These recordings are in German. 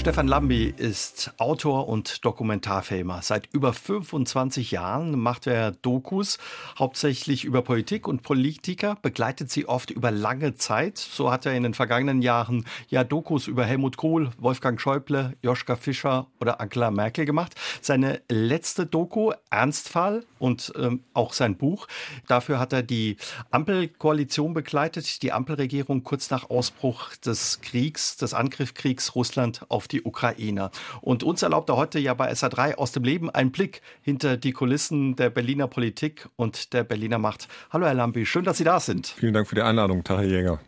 Stefan Lambi ist Autor und Dokumentarfilmer. Seit über 25 Jahren macht er Dokus, hauptsächlich über Politik und Politiker, begleitet sie oft über lange Zeit. So hat er in den vergangenen Jahren ja Dokus über Helmut Kohl, Wolfgang Schäuble, Joschka Fischer oder Angela Merkel gemacht. Seine letzte Doku, Ernstfall und ähm, auch sein Buch, dafür hat er die Ampelkoalition begleitet, die Ampelregierung kurz nach Ausbruch des Kriegs, des Angriffskriegs Russland auf die Ukrainer. Und uns erlaubt er heute ja bei SA3 aus dem Leben einen Blick hinter die Kulissen der Berliner Politik und der Berliner Macht. Hallo Herr Lambi, schön, dass Sie da sind. Vielen Dank für die Einladung, Herr Jäger.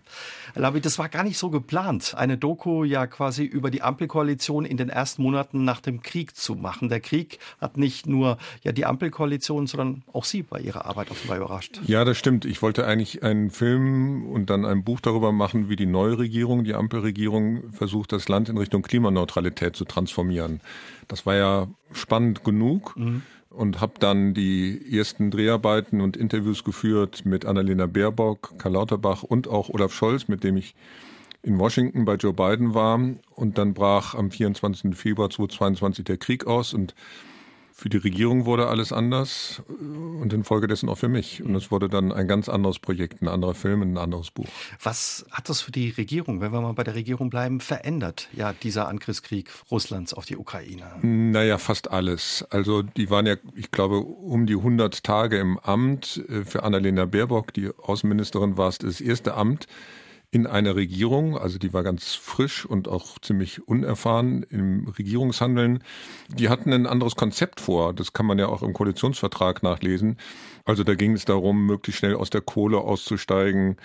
Herr Lambi, das war gar nicht so geplant, eine Doku ja quasi über die Ampelkoalition in den ersten Monaten nach dem Krieg zu machen. Der Krieg hat nicht nur ja die Ampelkoalition, sondern auch Sie bei Ihrer Arbeit offenbar überrascht. Ja, das stimmt. Ich wollte eigentlich einen Film und dann ein Buch darüber machen, wie die neue Regierung, die Ampelregierung, versucht, das Land in Richtung Klimaneutralität zu transformieren. Das war ja spannend genug. Mhm und habe dann die ersten Dreharbeiten und Interviews geführt mit Annalena Baerbock, Karl Lauterbach und auch Olaf Scholz, mit dem ich in Washington bei Joe Biden war. Und dann brach am 24. Februar 2022 der Krieg aus und für die Regierung wurde alles anders und infolgedessen auch für mich. Und es wurde dann ein ganz anderes Projekt, ein anderer Film, ein anderes Buch. Was hat das für die Regierung, wenn wir mal bei der Regierung bleiben, verändert, ja, dieser Angriffskrieg Russlands auf die Ukraine? Naja, fast alles. Also die waren ja, ich glaube, um die 100 Tage im Amt. Für Annalena Baerbock, die Außenministerin, war es das erste Amt, in einer Regierung, also die war ganz frisch und auch ziemlich unerfahren im Regierungshandeln. Die hatten ein anderes Konzept vor. Das kann man ja auch im Koalitionsvertrag nachlesen. Also da ging es darum, möglichst schnell aus der Kohle auszusteigen.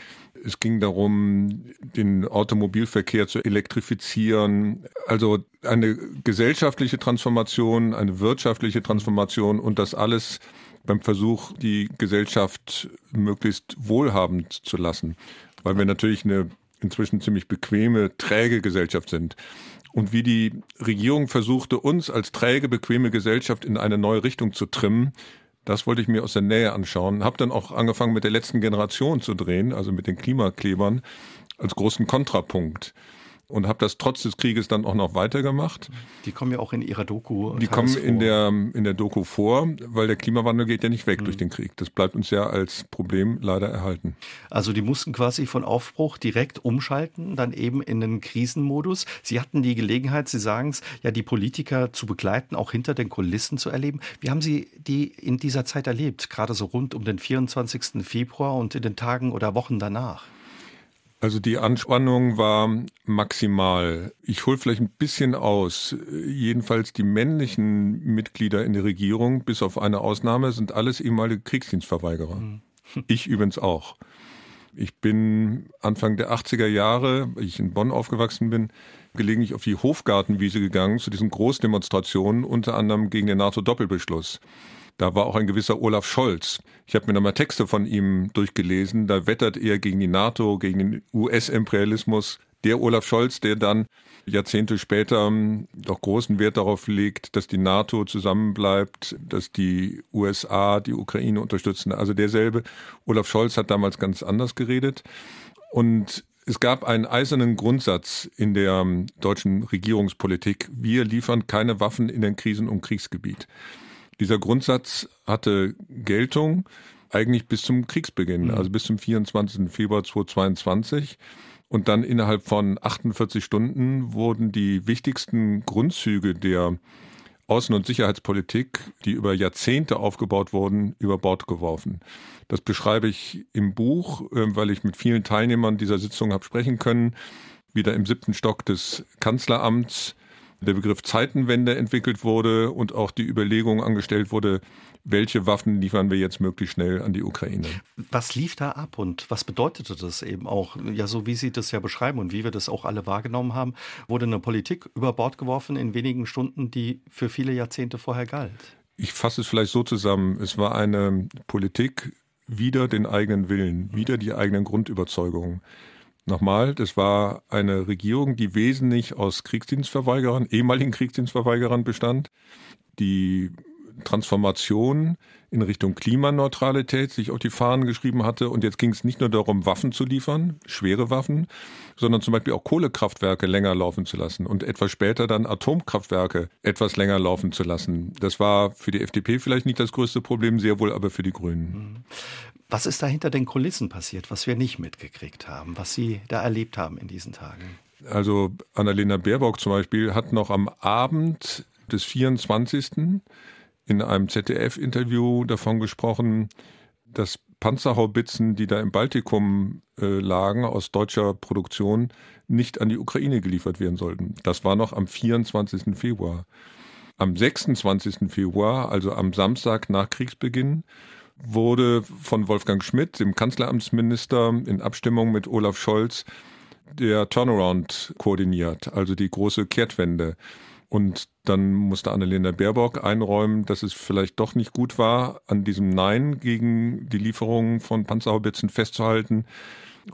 Es ging darum, den Automobilverkehr zu elektrifizieren. Also eine gesellschaftliche Transformation, eine wirtschaftliche Transformation und das alles beim Versuch, die Gesellschaft möglichst wohlhabend zu lassen weil wir natürlich eine inzwischen ziemlich bequeme, träge Gesellschaft sind. Und wie die Regierung versuchte, uns als träge, bequeme Gesellschaft in eine neue Richtung zu trimmen, das wollte ich mir aus der Nähe anschauen. Hab dann auch angefangen, mit der letzten Generation zu drehen, also mit den Klimaklebern, als großen Kontrapunkt und habe das trotz des Krieges dann auch noch weitergemacht. Die kommen ja auch in ihrer Doku. Die kommen vor. in der in der Doku vor, weil der Klimawandel geht ja nicht weg mhm. durch den Krieg. Das bleibt uns ja als Problem leider erhalten. Also die mussten quasi von Aufbruch direkt umschalten, dann eben in den Krisenmodus. Sie hatten die Gelegenheit, Sie sagen es, ja die Politiker zu begleiten, auch hinter den Kulissen zu erleben. Wie haben Sie die in dieser Zeit erlebt, gerade so rund um den 24. Februar und in den Tagen oder Wochen danach? Also die Anspannung war maximal. Ich hole vielleicht ein bisschen aus. Jedenfalls die männlichen Mitglieder in der Regierung, bis auf eine Ausnahme, sind alles ehemalige Kriegsdienstverweigerer. Mhm. Ich übrigens auch. Ich bin Anfang der 80er Jahre, weil ich in Bonn aufgewachsen bin, gelegentlich auf die Hofgartenwiese gegangen zu diesen Großdemonstrationen, unter anderem gegen den NATO-Doppelbeschluss. Da war auch ein gewisser Olaf Scholz. Ich habe mir nochmal Texte von ihm durchgelesen. Da wettert er gegen die NATO, gegen den US-Imperialismus. Der Olaf Scholz, der dann Jahrzehnte später ähm, doch großen Wert darauf legt, dass die NATO zusammenbleibt, dass die USA die Ukraine unterstützen. Also derselbe Olaf Scholz hat damals ganz anders geredet. Und es gab einen eisernen Grundsatz in der ähm, deutschen Regierungspolitik. Wir liefern keine Waffen in den Krisen- und Kriegsgebiet. Dieser Grundsatz hatte Geltung eigentlich bis zum Kriegsbeginn, mhm. also bis zum 24. Februar 2022. Und dann innerhalb von 48 Stunden wurden die wichtigsten Grundzüge der Außen- und Sicherheitspolitik, die über Jahrzehnte aufgebaut wurden, über Bord geworfen. Das beschreibe ich im Buch, äh, weil ich mit vielen Teilnehmern dieser Sitzung habe sprechen können. Wieder im siebten Stock des Kanzleramts der Begriff Zeitenwende entwickelt wurde und auch die Überlegung angestellt wurde, welche Waffen liefern wir jetzt möglichst schnell an die Ukraine. Was lief da ab und was bedeutete das eben auch? Ja, so wie Sie das ja beschreiben und wie wir das auch alle wahrgenommen haben, wurde eine Politik über Bord geworfen in wenigen Stunden, die für viele Jahrzehnte vorher galt. Ich fasse es vielleicht so zusammen. Es war eine Politik wider den eigenen Willen, wider die eigenen Grundüberzeugungen. Nochmal, das war eine Regierung, die wesentlich aus Kriegsdienstverweigerern, ehemaligen Kriegsdienstverweigerern bestand, die Transformation in Richtung Klimaneutralität sich auf die Fahnen geschrieben hatte. Und jetzt ging es nicht nur darum, Waffen zu liefern, schwere Waffen, sondern zum Beispiel auch Kohlekraftwerke länger laufen zu lassen und etwas später dann Atomkraftwerke etwas länger laufen zu lassen. Das war für die FDP vielleicht nicht das größte Problem, sehr wohl aber für die Grünen. Was ist da hinter den Kulissen passiert, was wir nicht mitgekriegt haben, was Sie da erlebt haben in diesen Tagen? Also Annalena Baerbock zum Beispiel hat noch am Abend des 24 in einem ZDF-Interview davon gesprochen, dass Panzerhaubitzen, die da im Baltikum äh, lagen, aus deutscher Produktion, nicht an die Ukraine geliefert werden sollten. Das war noch am 24. Februar. Am 26. Februar, also am Samstag nach Kriegsbeginn, wurde von Wolfgang Schmidt, dem Kanzleramtsminister, in Abstimmung mit Olaf Scholz der Turnaround koordiniert, also die große Kehrtwende. Und dann musste Annalena Baerbock einräumen, dass es vielleicht doch nicht gut war, an diesem Nein gegen die Lieferung von Panzerhaubitzen festzuhalten.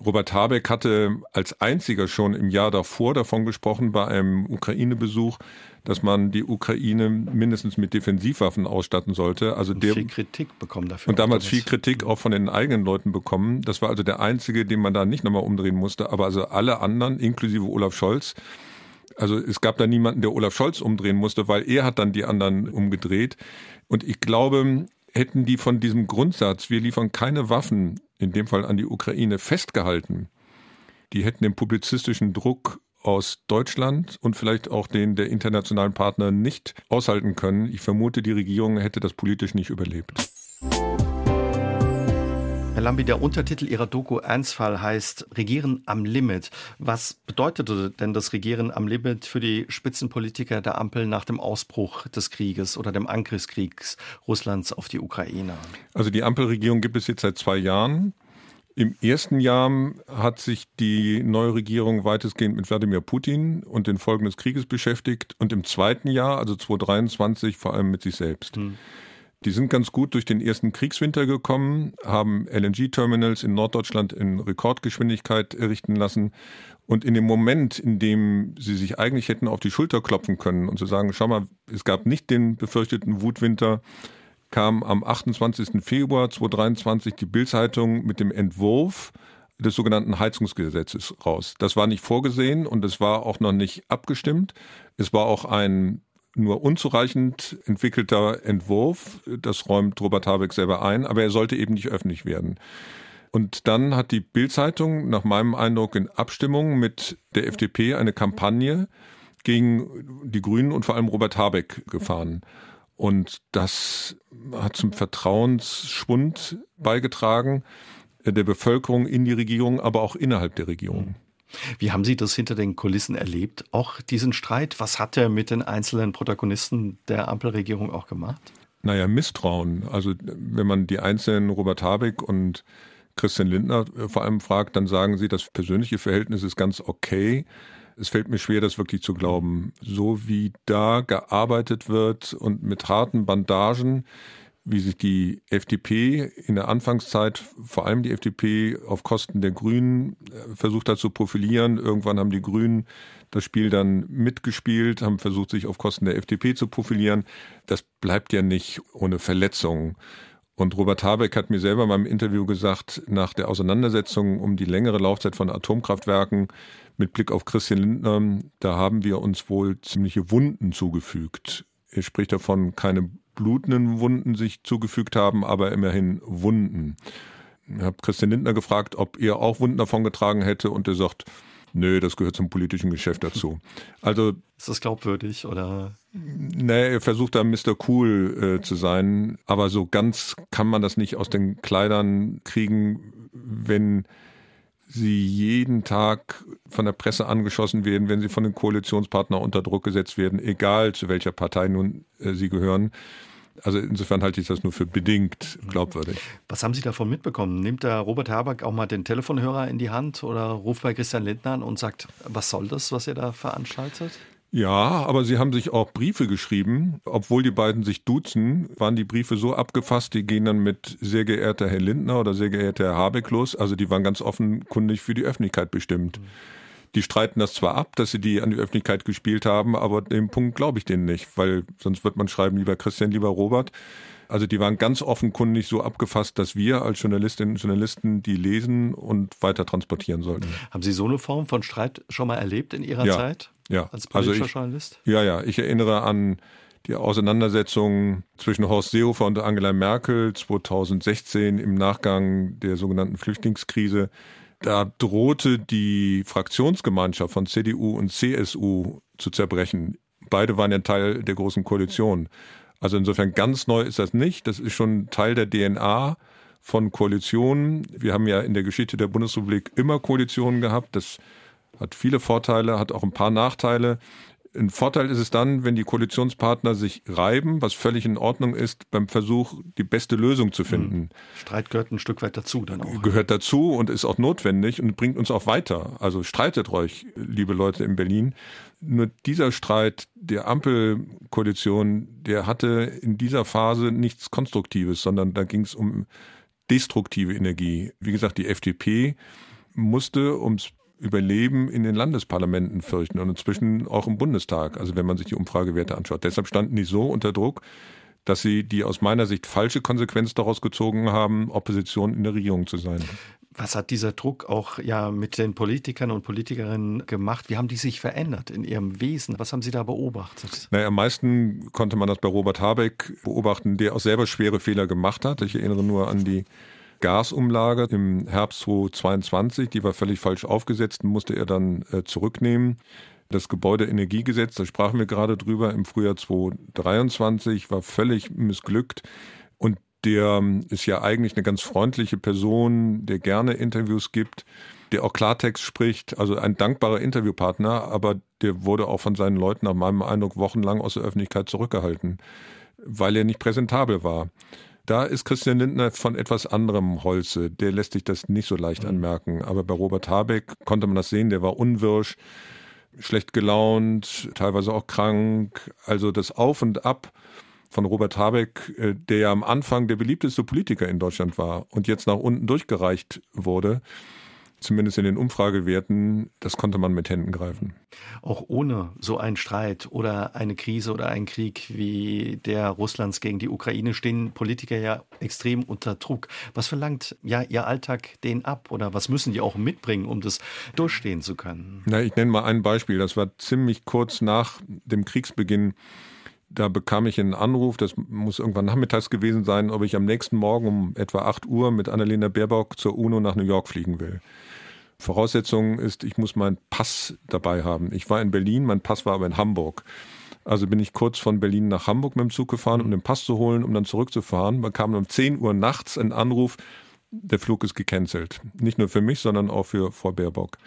Robert Habeck hatte als einziger schon im Jahr davor davon gesprochen, bei einem Ukraine-Besuch, dass man die Ukraine mindestens mit Defensivwaffen ausstatten sollte. Also und der, viel Kritik bekommen dafür. Und damals viel Kritik auch von den eigenen Leuten bekommen. Das war also der einzige, den man da nicht nochmal umdrehen musste. Aber also alle anderen, inklusive Olaf Scholz, also es gab da niemanden, der Olaf Scholz umdrehen musste, weil er hat dann die anderen umgedreht. Und ich glaube, hätten die von diesem Grundsatz, wir liefern keine Waffen, in dem Fall an die Ukraine, festgehalten, die hätten den publizistischen Druck aus Deutschland und vielleicht auch den der internationalen Partner nicht aushalten können. Ich vermute, die Regierung hätte das politisch nicht überlebt. Herr Lambi, der Untertitel Ihrer Doku Ernstfall heißt Regieren am Limit. Was bedeutete denn das Regieren am Limit für die Spitzenpolitiker der Ampel nach dem Ausbruch des Krieges oder dem Angriffskriegs Russlands auf die Ukraine? Also die Ampelregierung gibt es jetzt seit zwei Jahren. Im ersten Jahr hat sich die neue Regierung weitestgehend mit Wladimir Putin und den Folgen des Krieges beschäftigt und im zweiten Jahr, also 2023, vor allem mit sich selbst. Hm. Die sind ganz gut durch den ersten Kriegswinter gekommen, haben LNG-Terminals in Norddeutschland in Rekordgeschwindigkeit errichten lassen. Und in dem Moment, in dem sie sich eigentlich hätten auf die Schulter klopfen können und zu sagen, schau mal, es gab nicht den befürchteten Wutwinter, kam am 28. Februar 2023 die Bildzeitung mit dem Entwurf des sogenannten Heizungsgesetzes raus. Das war nicht vorgesehen und es war auch noch nicht abgestimmt. Es war auch ein nur unzureichend entwickelter Entwurf. Das räumt Robert Habeck selber ein, aber er sollte eben nicht öffentlich werden. Und dann hat die Bild-Zeitung nach meinem Eindruck in Abstimmung mit der FDP eine Kampagne gegen die Grünen und vor allem Robert Habeck gefahren. Und das hat zum Vertrauensschwund beigetragen der Bevölkerung in die Regierung, aber auch innerhalb der Regierung. Wie haben Sie das hinter den Kulissen erlebt? Auch diesen Streit? Was hat er mit den einzelnen Protagonisten der Ampelregierung auch gemacht? Naja, Misstrauen. Also wenn man die einzelnen Robert Habeck und Christian Lindner äh, vor allem fragt, dann sagen sie, das persönliche Verhältnis ist ganz okay. Es fällt mir schwer, das wirklich zu glauben. So wie da gearbeitet wird und mit harten Bandagen, wie sich die FDP in der Anfangszeit, vor allem die FDP auf Kosten der Grünen, äh, versucht hat zu profilieren. Irgendwann haben die Grünen das Spiel dann mitgespielt, haben versucht, sich auf Kosten der FDP zu profilieren. Das bleibt ja nicht ohne Verletzungen. Und Robert Habeck hat mir selber mal im Interview gesagt, nach der Auseinandersetzung um die längere Laufzeit von Atomkraftwerken mit Blick auf Christian Lindner, da haben wir uns wohl ziemliche Wunden zugefügt. Er spricht davon, keine blutenden Wunden sich zugefügt haben, aber immerhin Wunden. Ich habe Christian Lindner gefragt, ob er auch Wunden davon getragen hätte und er sagt, nö, das gehört zum politischen Geschäft dazu. Also ist das glaubwürdig oder? Nee, er versucht da Mr. Cool äh, zu sein, aber so ganz kann man das nicht aus den Kleidern kriegen, wenn sie jeden Tag von der Presse angeschossen werden, wenn sie von den Koalitionspartnern unter Druck gesetzt werden, egal zu welcher Partei nun äh, sie gehören. Also insofern halte ich das nur für bedingt glaubwürdig. Was haben Sie davon mitbekommen? Nimmt der Robert Habeck auch mal den Telefonhörer in die Hand oder ruft bei Christian Lindner an und sagt, was soll das, was ihr da veranstaltet? Ja, aber sie haben sich auch Briefe geschrieben. Obwohl die beiden sich duzen, waren die Briefe so abgefasst, die gehen dann mit sehr geehrter Herr Lindner oder sehr geehrter Herr Habeck los. Also die waren ganz offenkundig für die Öffentlichkeit bestimmt. Die streiten das zwar ab, dass sie die an die Öffentlichkeit gespielt haben, aber den Punkt glaube ich denen nicht, weil sonst wird man schreiben, lieber Christian, lieber Robert. Also die waren ganz offenkundig so abgefasst, dass wir als Journalistinnen und Journalisten die lesen und weiter transportieren sollten. Haben Sie so eine Form von Streit schon mal erlebt in Ihrer ja, Zeit ja. als politischer also ich, Journalist? Ja, ja. Ich erinnere an die Auseinandersetzung zwischen Horst Seehofer und Angela Merkel 2016 im Nachgang der sogenannten Flüchtlingskrise. Da drohte die Fraktionsgemeinschaft von CDU und CSU zu zerbrechen. Beide waren ja Teil der großen Koalition. Also insofern ganz neu ist das nicht. Das ist schon Teil der DNA von Koalitionen. Wir haben ja in der Geschichte der Bundesrepublik immer Koalitionen gehabt. Das hat viele Vorteile, hat auch ein paar Nachteile. Ein Vorteil ist es dann, wenn die Koalitionspartner sich reiben, was völlig in Ordnung ist, beim Versuch, die beste Lösung zu finden. Hm. Streit gehört ein Stück weit dazu dann auch. Gehört dazu und ist auch notwendig und bringt uns auch weiter. Also streitet euch, liebe Leute in Berlin. Nur dieser Streit der Ampelkoalition, der hatte in dieser Phase nichts Konstruktives, sondern da ging es um destruktive Energie. Wie gesagt, die FDP musste ums Überleben in den Landesparlamenten fürchten und inzwischen auch im Bundestag, also wenn man sich die Umfragewerte anschaut. Deshalb standen die so unter Druck, dass sie die aus meiner Sicht falsche Konsequenz daraus gezogen haben, Opposition in der Regierung zu sein. Was hat dieser Druck auch ja mit den Politikern und Politikerinnen gemacht? Wie haben die sich verändert in ihrem Wesen? Was haben Sie da beobachtet? Naja, am meisten konnte man das bei Robert Habeck beobachten, der auch selber schwere Fehler gemacht hat. Ich erinnere nur an die Gasumlage im Herbst 2022, die war völlig falsch aufgesetzt, musste er dann äh, zurücknehmen. Das Gebäudeenergiegesetz, da sprachen wir gerade drüber, im Frühjahr 2023 war völlig missglückt. Und der ähm, ist ja eigentlich eine ganz freundliche Person, der gerne Interviews gibt, der auch Klartext spricht, also ein dankbarer Interviewpartner, aber der wurde auch von seinen Leuten nach meinem Eindruck wochenlang aus der Öffentlichkeit zurückgehalten, weil er nicht präsentabel war. Da ist Christian Lindner von etwas anderem Holze. Der lässt sich das nicht so leicht mhm. anmerken. Aber bei Robert Habeck konnte man das sehen. Der war unwirsch, schlecht gelaunt, teilweise auch krank. Also das Auf und Ab von Robert Habeck, äh, der ja am Anfang der beliebteste Politiker in Deutschland war und jetzt nach unten durchgereicht wurde, zumindest in den Umfragewerten, das konnte man mit Händen greifen. Auch ohne so einen Streit oder eine Krise oder einen Krieg wie der Russlands gegen die Ukraine stehen Politiker ja extrem unter Druck. Was verlangt ja Ihr Alltag denen ab oder was müssen die auch mitbringen, um das durchstehen zu können? Na, ich nenne mal ein Beispiel. Das war ziemlich kurz nach dem Kriegsbeginn da bekam ich einen Anruf, das muss irgendwann nachmittags gewesen sein, ob ich am nächsten Morgen um etwa 8 Uhr mit Annalena Baerbock zur UNO nach New York fliegen will. Voraussetzung ist, ich muss meinen Pass dabei haben. Ich war in Berlin, mein Pass war aber in Hamburg. Also bin ich kurz von Berlin nach Hamburg mit dem Zug gefahren, um den Pass zu holen, um dann zurückzufahren. Man kam um 10 Uhr nachts ein Anruf, der Flug ist gecancelt. Nicht nur für mich, sondern auch für Frau Baerbock.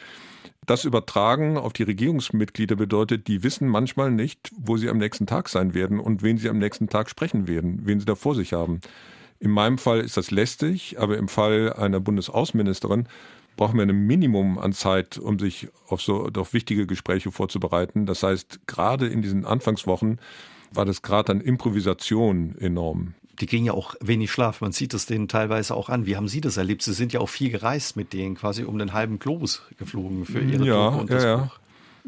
Das Übertragen auf die Regierungsmitglieder bedeutet, die wissen manchmal nicht, wo sie am nächsten Tag sein werden und wen sie am nächsten Tag sprechen werden, wen sie da vor sich haben. In meinem Fall ist das lästig, aber im Fall einer Bundesaußenministerin brauchen wir ein Minimum an Zeit, um sich auf so auf wichtige Gespräche vorzubereiten. Das heißt, gerade in diesen Anfangswochen war das Grad an Improvisation enorm. Die kriegen ja auch wenig Schlaf. Man sieht es denen teilweise auch an. Wie haben Sie das erlebt? Sie sind ja auch viel gereist mit denen, quasi um den halben Globus geflogen für Ihre ja, und ja, das ja. Buch.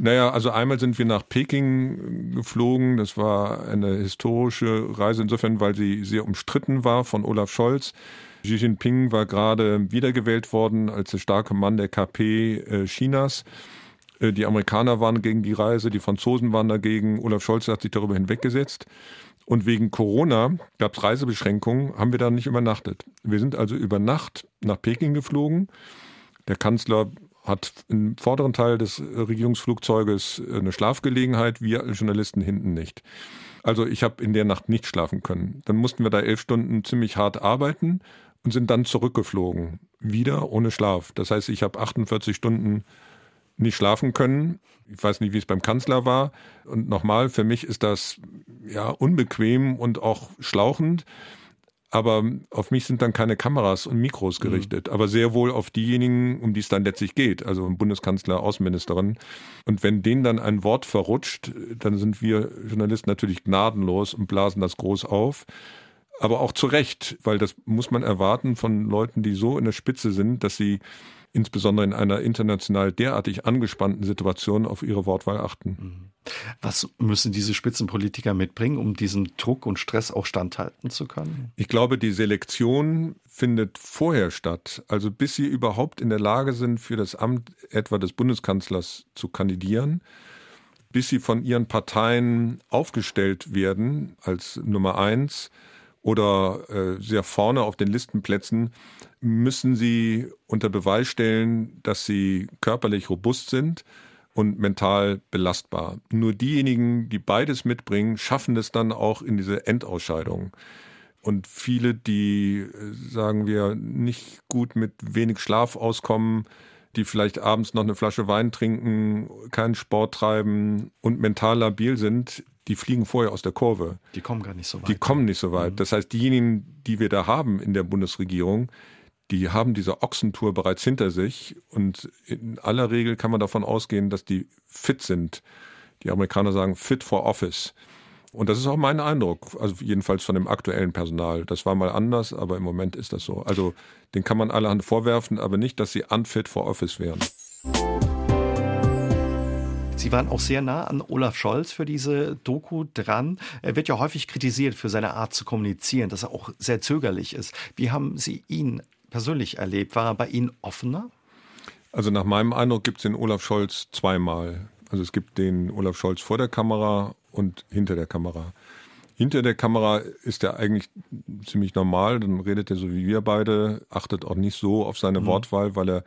Naja, also einmal sind wir nach Peking geflogen. Das war eine historische Reise insofern, weil sie sehr umstritten war von Olaf Scholz. Xi Jinping war gerade wiedergewählt worden als der starke Mann der KP äh, Chinas. Äh, die Amerikaner waren gegen die Reise, die Franzosen waren dagegen. Olaf Scholz hat sich darüber hinweggesetzt. Und wegen Corona gab es Reisebeschränkungen, haben wir da nicht übernachtet. Wir sind also über Nacht nach Peking geflogen. Der Kanzler hat im vorderen Teil des Regierungsflugzeuges eine Schlafgelegenheit, wir als Journalisten hinten nicht. Also ich habe in der Nacht nicht schlafen können. Dann mussten wir da elf Stunden ziemlich hart arbeiten und sind dann zurückgeflogen. Wieder ohne Schlaf. Das heißt, ich habe 48 Stunden nicht schlafen können. Ich weiß nicht, wie es beim Kanzler war. Und nochmal, für mich ist das ja unbequem und auch schlauchend. Aber auf mich sind dann keine Kameras und Mikros mhm. gerichtet, mhm. aber sehr wohl auf diejenigen, um die es dann letztlich geht, also Bundeskanzler, Außenministerin. Und wenn denen dann ein Wort verrutscht, dann sind wir Journalisten natürlich gnadenlos und blasen das groß auf. Aber auch zu Recht, weil das muss man erwarten von Leuten, die so in der Spitze sind, dass sie insbesondere in einer international derartig angespannten Situation auf ihre Wortwahl achten. Mhm. Was müssen diese Spitzenpolitiker mitbringen, um diesem Druck und Stress auch standhalten zu können? Ich glaube, die Selektion findet vorher statt. Also bis sie überhaupt in der Lage sind, für das Amt etwa des Bundeskanzlers zu kandidieren, bis sie von ihren Parteien aufgestellt werden als Nummer eins oder äh, sehr vorne auf den Listenplätzen, müssen sie unter Beweis stellen, dass sie körperlich robust sind und mental belastbar. Nur diejenigen, die beides mitbringen, schaffen es dann auch in diese Endausscheidung. Und viele, die, äh, sagen wir, nicht gut mit wenig Schlaf auskommen, die vielleicht abends noch eine Flasche Wein trinken, keinen Sport treiben und mental labil sind, die fliegen vorher aus der Kurve. Die kommen gar nicht so weit. Die kommen nicht so weit. Mhm. Das heißt, diejenigen, die wir da haben in der Bundesregierung, die haben diese Ochsentour bereits hinter sich und in aller Regel kann man davon ausgehen, dass die fit sind. Die Amerikaner sagen fit for office. Und das ist auch mein Eindruck, also jedenfalls von dem aktuellen Personal. Das war mal anders, aber im Moment ist das so. Also den kann man allerhand vorwerfen, aber nicht, dass sie unfit for office wären. Sie waren auch sehr nah an Olaf Scholz für diese Doku dran. Er wird ja häufig kritisiert für seine Art zu kommunizieren, dass er auch sehr zögerlich ist. Wie haben Sie ihn persönlich erlebt? War er bei Ihnen offener? Also nach meinem Eindruck gibt es den Olaf Scholz zweimal. Also es gibt den Olaf Scholz vor der Kamera und hinter der Kamera. Hinter der Kamera ist er eigentlich ziemlich normal, dann redet er so wie wir beide, achtet auch nicht so auf seine mhm. Wortwahl, weil er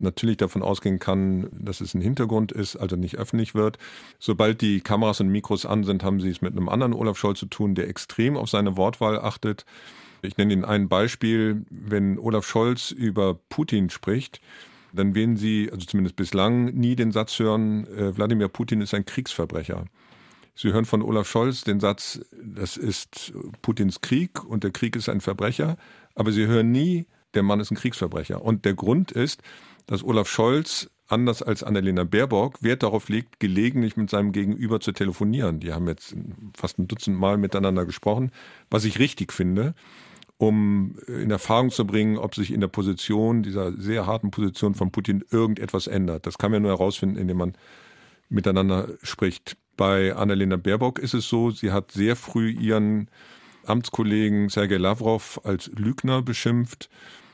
natürlich davon ausgehen kann, dass es ein Hintergrund ist, also nicht öffentlich wird. Sobald die Kameras und Mikros an sind, haben sie es mit einem anderen Olaf Scholz zu tun, der extrem auf seine Wortwahl achtet. Ich nenne Ihnen ein Beispiel. Wenn Olaf Scholz über Putin spricht, dann werden Sie, also zumindest bislang, nie den Satz hören, äh, Wladimir Putin ist ein Kriegsverbrecher. Sie hören von Olaf Scholz den Satz, das ist Putins Krieg und der Krieg ist ein Verbrecher, aber Sie hören nie, der Mann ist ein Kriegsverbrecher. Und der Grund ist, dass Olaf Scholz anders als Annalena Baerbock Wert darauf legt, gelegentlich mit seinem Gegenüber zu telefonieren. Die haben jetzt fast ein Dutzend Mal miteinander gesprochen, was ich richtig finde um in Erfahrung zu bringen, ob sich in der Position, dieser sehr harten Position von Putin irgendetwas ändert. Das kann man nur herausfinden, indem man miteinander spricht. Bei Annalena Baerbock ist es so, sie hat sehr früh ihren Amtskollegen Sergei Lavrov als Lügner beschimpft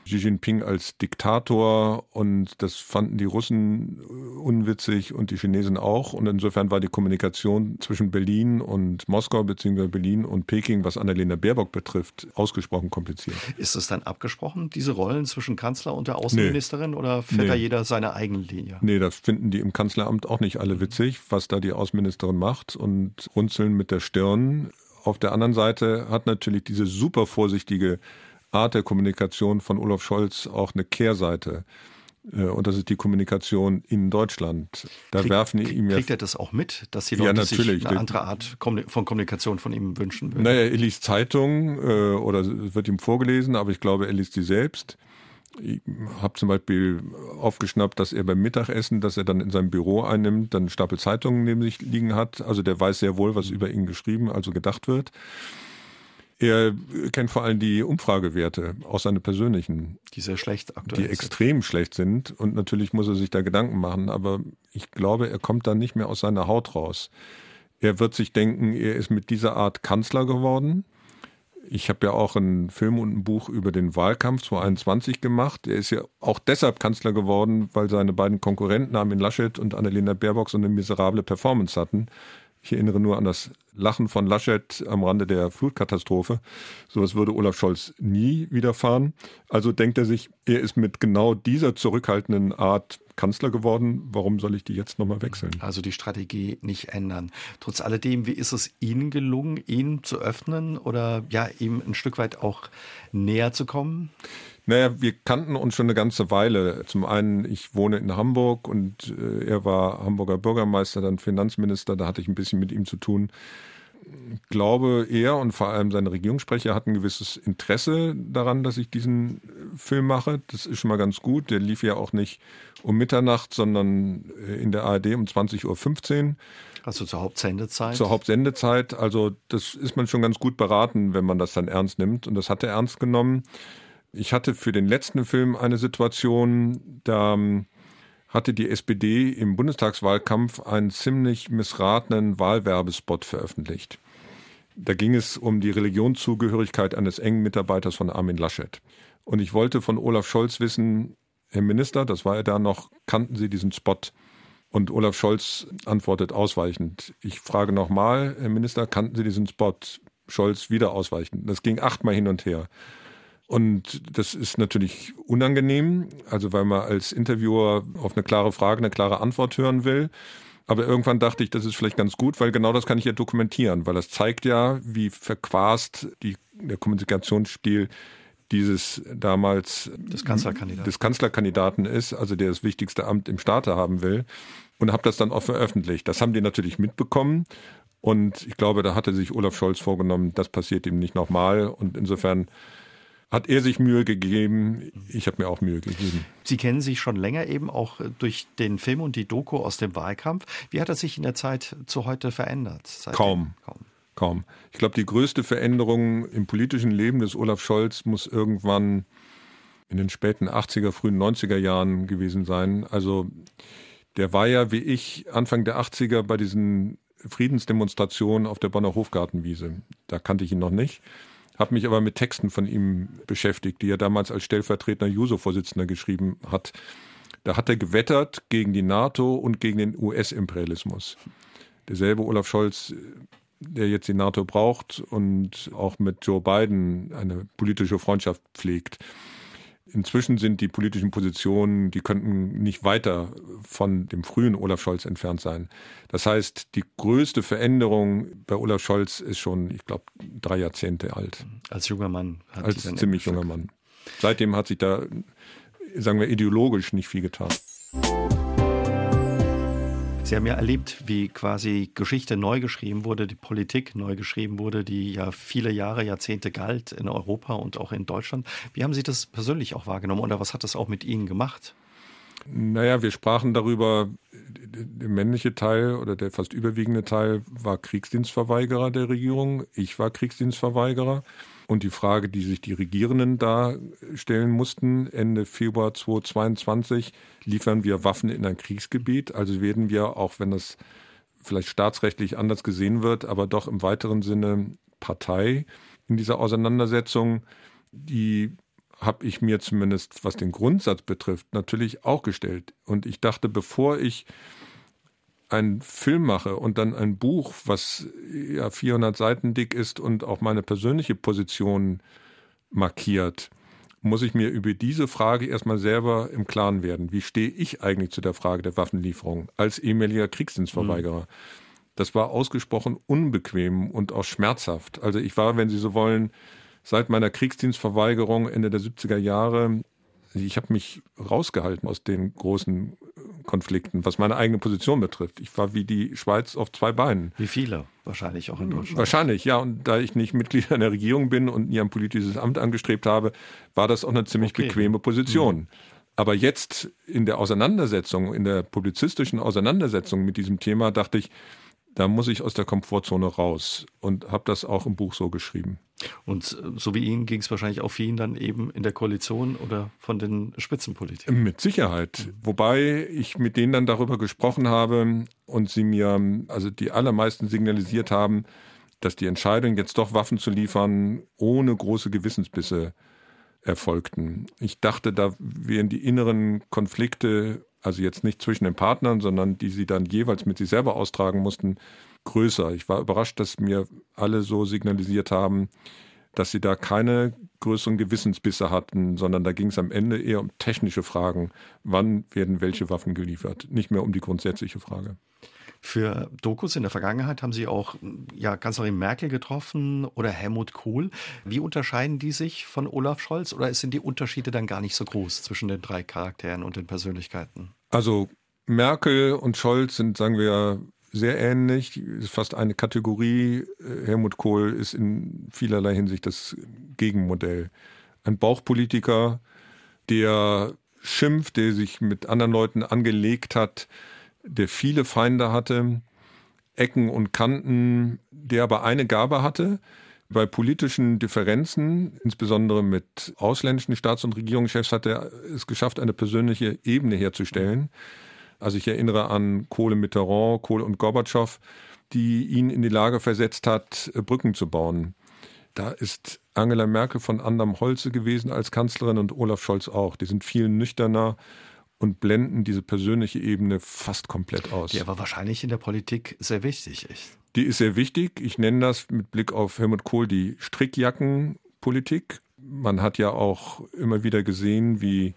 Xi Jinping als Diktator und das fanden die Russen äh, unwitzig und die Chinesen auch. Und insofern war die Kommunikation zwischen Berlin und Moskau beziehungsweise Berlin und Peking, was Annalena Baerbock betrifft, ausgesprochen kompliziert. Ist es dann abgesprochen, diese Rollen zwischen Kanzler und der Außenministerin nee. oder fährt nee. da jeder seine eigene Linie? Nee, das finden die im Kanzleramt auch nicht alle witzig, was da die Außenministerin macht und runzeln mit der Stirn. Auf der anderen Seite hat natürlich diese super vorsichtige Art der Kommunikation von Olaf Scholz auch eine Kehrseite. Äh, und das ist die Kommunikation in Deutschland. Da Krieg, werfen ihm ja. Kriegt er das auch mit, dass die Leute ja, sich eine andere Art von Kommunikation von ihm wünschen würden? Naja, er liest Zeitungen äh, oder wird ihm vorgelesen, aber ich glaube, er liest sie selbst. Ich habe zum Beispiel aufgeschnappt, dass er beim Mittagessen, das er dann in seinem Büro einnimmt, dann einen Stapel Zeitungen neben sich liegen hat. Also der weiß sehr wohl, was über ihn geschrieben, also gedacht wird. Er kennt vor allem die Umfragewerte aus seiner persönlichen. Die sehr schlecht aktuell Die extrem schlecht sind. Und natürlich muss er sich da Gedanken machen. Aber ich glaube, er kommt da nicht mehr aus seiner Haut raus. Er wird sich denken, er ist mit dieser Art Kanzler geworden. Ich habe ja auch einen Film und ein Buch über den Wahlkampf 2021 gemacht. Er ist ja auch deshalb Kanzler geworden, weil seine beiden Konkurrenten, Armin Laschet und Annalena Baerbock, so eine miserable Performance hatten. Ich erinnere nur an das Lachen von Laschet am Rande der Flutkatastrophe. Sowas würde Olaf Scholz nie widerfahren. Also denkt er sich, er ist mit genau dieser zurückhaltenden Art Kanzler geworden. Warum soll ich die jetzt nochmal wechseln? Also die Strategie nicht ändern. Trotz alledem, wie ist es Ihnen gelungen, ihn zu öffnen oder ja, ihm ein Stück weit auch näher zu kommen? Naja, wir kannten uns schon eine ganze Weile. Zum einen, ich wohne in Hamburg und äh, er war Hamburger Bürgermeister, dann Finanzminister, da hatte ich ein bisschen mit ihm zu tun. glaube, er und vor allem seine Regierungssprecher hatten ein gewisses Interesse daran, dass ich diesen Film mache. Das ist schon mal ganz gut. Der lief ja auch nicht um Mitternacht, sondern äh, in der ARD um 20.15 Uhr. Also zur Hauptsendezeit? Zur Hauptsendezeit. Also das ist man schon ganz gut beraten, wenn man das dann ernst nimmt. Und das hat er ernst genommen. Ich hatte für den letzten Film eine Situation, da ähm, hatte die SPD im Bundestagswahlkampf einen ziemlich missratenen Wahlwerbespot veröffentlicht. Da ging es um die Religionszugehörigkeit eines engen Mitarbeiters von Armin Laschet. Und ich wollte von Olaf Scholz wissen, Herr Minister, das war er da noch, kannten Sie diesen Spot? Und Olaf Scholz antwortet ausweichend. Ich frage nochmal, Herr Minister, kannten Sie diesen Spot? Scholz wieder ausweichend. Das ging achtmal hin und her. Und das ist natürlich unangenehm, also weil man als Interviewer auf eine klare Frage eine klare Antwort hören will. Aber irgendwann dachte ich, das ist vielleicht ganz gut, weil genau das kann ich ja dokumentieren, weil das zeigt ja, wie verquast die, der Kommunikationsstil dieses damals des Kanzlerkandidaten. des Kanzlerkandidaten ist, also der das wichtigste Amt im Staate haben will. Und habe das dann auch veröffentlicht. Das haben die natürlich mitbekommen. Und ich glaube, da hatte sich Olaf Scholz vorgenommen, das passiert ihm nicht nochmal. Und insofern hat er sich Mühe gegeben. Ich habe mir auch Mühe gegeben. Sie kennen sich schon länger eben auch durch den Film und die Doku aus dem Wahlkampf. Wie hat er sich in der Zeit zu heute verändert? Kaum. Kaum. Kaum. Ich glaube, die größte Veränderung im politischen Leben des Olaf Scholz muss irgendwann in den späten 80er, frühen 90er Jahren gewesen sein. Also der war ja wie ich Anfang der 80er bei diesen Friedensdemonstrationen auf der Bonner Hofgartenwiese. Da kannte ich ihn noch nicht habe mich aber mit Texten von ihm beschäftigt, die er damals als stellvertretender Juso-Vorsitzender geschrieben hat. Da hat er gewettert gegen die NATO und gegen den US-Imperialismus. Derselbe Olaf Scholz, der jetzt die NATO braucht und auch mit Joe Biden eine politische Freundschaft pflegt. Inzwischen sind die politischen Positionen, die könnten nicht weiter von dem frühen Olaf Scholz entfernt sein. Das heißt, die größte Veränderung bei Olaf Scholz ist schon, ich glaube, drei Jahrzehnte alt. Als junger Mann. Als ziemlich junger Mann. Seitdem hat sich da, sagen wir, ideologisch nicht viel getan. Sie haben ja erlebt, wie quasi Geschichte neu geschrieben wurde, die Politik neu geschrieben wurde, die ja viele Jahre, Jahrzehnte galt in Europa und auch in Deutschland. Wie haben Sie das persönlich auch wahrgenommen oder was hat das auch mit Ihnen gemacht? Naja, wir sprachen darüber, der männliche Teil oder der fast überwiegende Teil war Kriegsdienstverweigerer der Regierung. Ich war Kriegsdienstverweigerer. Und die Frage, die sich die Regierenden da stellen mussten, Ende Februar 2022, liefern wir Waffen in ein Kriegsgebiet? Also werden wir, auch wenn das vielleicht staatsrechtlich anders gesehen wird, aber doch im weiteren Sinne Partei in dieser Auseinandersetzung, die habe ich mir zumindest, was den Grundsatz betrifft, natürlich auch gestellt. Und ich dachte, bevor ich einen Film mache und dann ein Buch, was ja 400 Seiten dick ist und auch meine persönliche Position markiert, muss ich mir über diese Frage erstmal selber im Klaren werden. Wie stehe ich eigentlich zu der Frage der Waffenlieferung als ehemaliger Kriegsdienstverweigerer? Mhm. Das war ausgesprochen unbequem und auch schmerzhaft. Also ich war, wenn Sie so wollen, seit meiner Kriegsdienstverweigerung Ende der 70er Jahre ich habe mich rausgehalten aus den großen Konflikten, was meine eigene Position betrifft. Ich war wie die Schweiz auf zwei Beinen. Wie viele wahrscheinlich auch in Deutschland. Wahrscheinlich, ja. Und da ich nicht Mitglied in der Regierung bin und nie ein politisches Amt angestrebt habe, war das auch eine ziemlich okay. bequeme Position. Mhm. Aber jetzt in der Auseinandersetzung, in der publizistischen Auseinandersetzung mit diesem Thema, dachte ich, da muss ich aus der Komfortzone raus und habe das auch im Buch so geschrieben. Und so wie Ihnen ging es wahrscheinlich auch für ihn dann eben in der Koalition oder von den Spitzenpolitikern. Mit Sicherheit. Wobei ich mit denen dann darüber gesprochen habe und sie mir, also die allermeisten signalisiert haben, dass die Entscheidung, jetzt doch Waffen zu liefern, ohne große Gewissensbisse erfolgten. Ich dachte, da wären die inneren Konflikte also jetzt nicht zwischen den Partnern, sondern die sie dann jeweils mit sich selber austragen mussten, größer. Ich war überrascht, dass mir alle so signalisiert haben, dass sie da keine größeren Gewissensbisse hatten, sondern da ging es am Ende eher um technische Fragen. Wann werden welche Waffen geliefert? Nicht mehr um die grundsätzliche Frage. Für Dokus in der Vergangenheit haben Sie auch ja, Kanzlerin Merkel getroffen oder Helmut Kohl. Wie unterscheiden die sich von Olaf Scholz oder sind die Unterschiede dann gar nicht so groß zwischen den drei Charakteren und den Persönlichkeiten? Also Merkel und Scholz sind, sagen wir, sehr ähnlich, ist fast eine Kategorie. Helmut Kohl ist in vielerlei Hinsicht das Gegenmodell. Ein Bauchpolitiker, der schimpft, der sich mit anderen Leuten angelegt hat, der viele Feinde hatte, Ecken und Kanten, der aber eine Gabe hatte, bei politischen Differenzen, insbesondere mit ausländischen Staats- und Regierungschefs, hat er es geschafft, eine persönliche Ebene herzustellen. Also ich erinnere an Kohle Mitterrand, Kohl und Gorbatschow, die ihn in die Lage versetzt hat, Brücken zu bauen. Da ist Angela Merkel von anderem Holze gewesen als Kanzlerin und Olaf Scholz auch. Die sind viel nüchterner und blenden diese persönliche Ebene fast komplett aus. Die aber wahrscheinlich in der Politik sehr wichtig ist. Die ist sehr wichtig. Ich nenne das mit Blick auf Helmut Kohl die Strickjackenpolitik. Man hat ja auch immer wieder gesehen, wie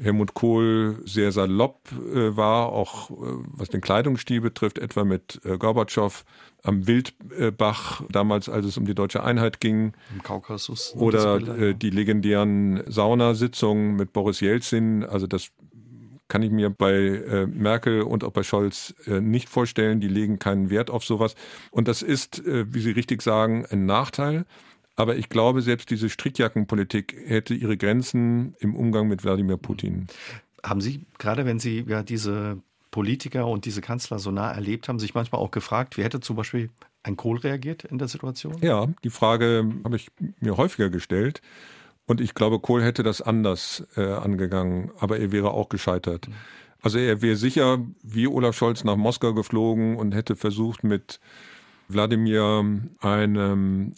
Helmut Kohl sehr salopp äh, war, auch äh, was den Kleidungsstil betrifft, etwa mit äh, Gorbatschow am Wildbach, damals als es um die deutsche Einheit ging. Im Kaukasus. Oder äh, die legendären Saunasitzungen mit Boris Jelzin. Also das kann ich mir bei äh, Merkel und auch bei Scholz äh, nicht vorstellen. Die legen keinen Wert auf sowas. Und das ist, äh, wie Sie richtig sagen, ein Nachteil. Aber ich glaube, selbst diese Strickjackenpolitik hätte ihre Grenzen im Umgang mit Wladimir Putin. Haben Sie, gerade wenn Sie ja diese Politiker und diese Kanzler so nah erlebt haben, sich manchmal auch gefragt, wie hätte zum Beispiel ein Kohl reagiert in der Situation? Ja, die Frage habe ich mir häufiger gestellt. Und ich glaube, Kohl hätte das anders äh, angegangen, aber er wäre auch gescheitert. Mhm. Also er wäre sicher wie Olaf Scholz nach Moskau geflogen und hätte versucht, mit Wladimir eine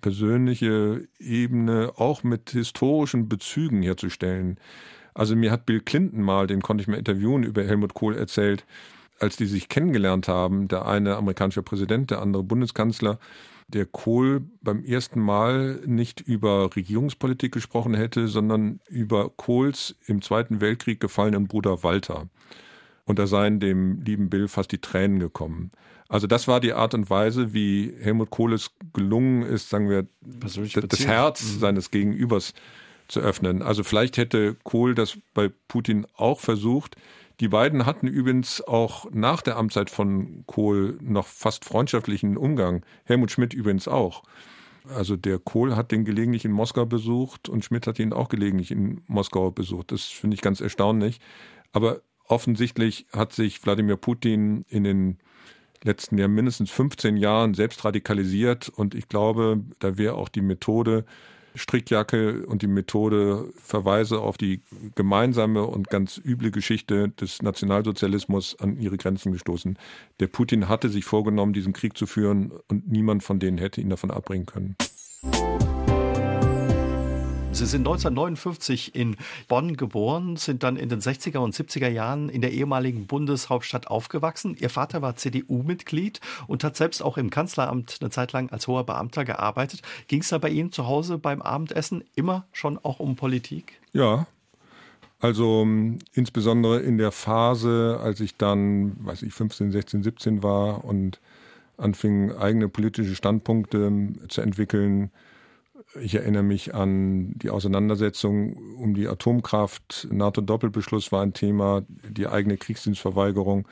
persönliche Ebene auch mit historischen Bezügen herzustellen. Also mir hat Bill Clinton mal, den konnte ich mal interviewen, über Helmut Kohl erzählt, als die sich kennengelernt haben, der eine amerikanische Präsident, der andere Bundeskanzler, der Kohl beim ersten Mal nicht über Regierungspolitik gesprochen hätte, sondern über Kohls im Zweiten Weltkrieg gefallenen Bruder Walter. Und da seien dem lieben Bill fast die Tränen gekommen. Also das war die Art und Weise, wie Helmut Kohl es gelungen ist, sagen wir, das Herz mhm. seines Gegenübers zu öffnen. Also vielleicht hätte Kohl das bei Putin auch versucht, die beiden hatten übrigens auch nach der Amtszeit von Kohl noch fast freundschaftlichen Umgang. Helmut Schmidt übrigens auch. Also der Kohl hat den gelegentlich in Moskau besucht und Schmidt hat ihn auch gelegentlich in Moskau besucht. Das finde ich ganz erstaunlich. Aber offensichtlich hat sich Wladimir Putin in den letzten Jahren mindestens 15 Jahren selbst radikalisiert und ich glaube, da wäre auch die Methode, Strickjacke und die Methode Verweise auf die gemeinsame und ganz üble Geschichte des Nationalsozialismus an ihre Grenzen gestoßen. Der Putin hatte sich vorgenommen, diesen Krieg zu führen und niemand von denen hätte ihn davon abbringen können. Sie sind 1959 in Bonn geboren, sind dann in den 60er und 70er Jahren in der ehemaligen Bundeshauptstadt aufgewachsen. Ihr Vater war CDU-Mitglied und hat selbst auch im Kanzleramt eine Zeit lang als hoher Beamter gearbeitet. Ging es da bei Ihnen zu Hause beim Abendessen immer schon auch um Politik? Ja, also ähm, insbesondere in der Phase, als ich dann, weiß ich, 15, 16, 17 war und anfing, eigene politische Standpunkte ähm, zu entwickeln, ich erinnere mich an die Auseinandersetzung um die Atomkraft. NATO-Doppelbeschluss war ein Thema, die eigene Kriegsdienstverweigerung.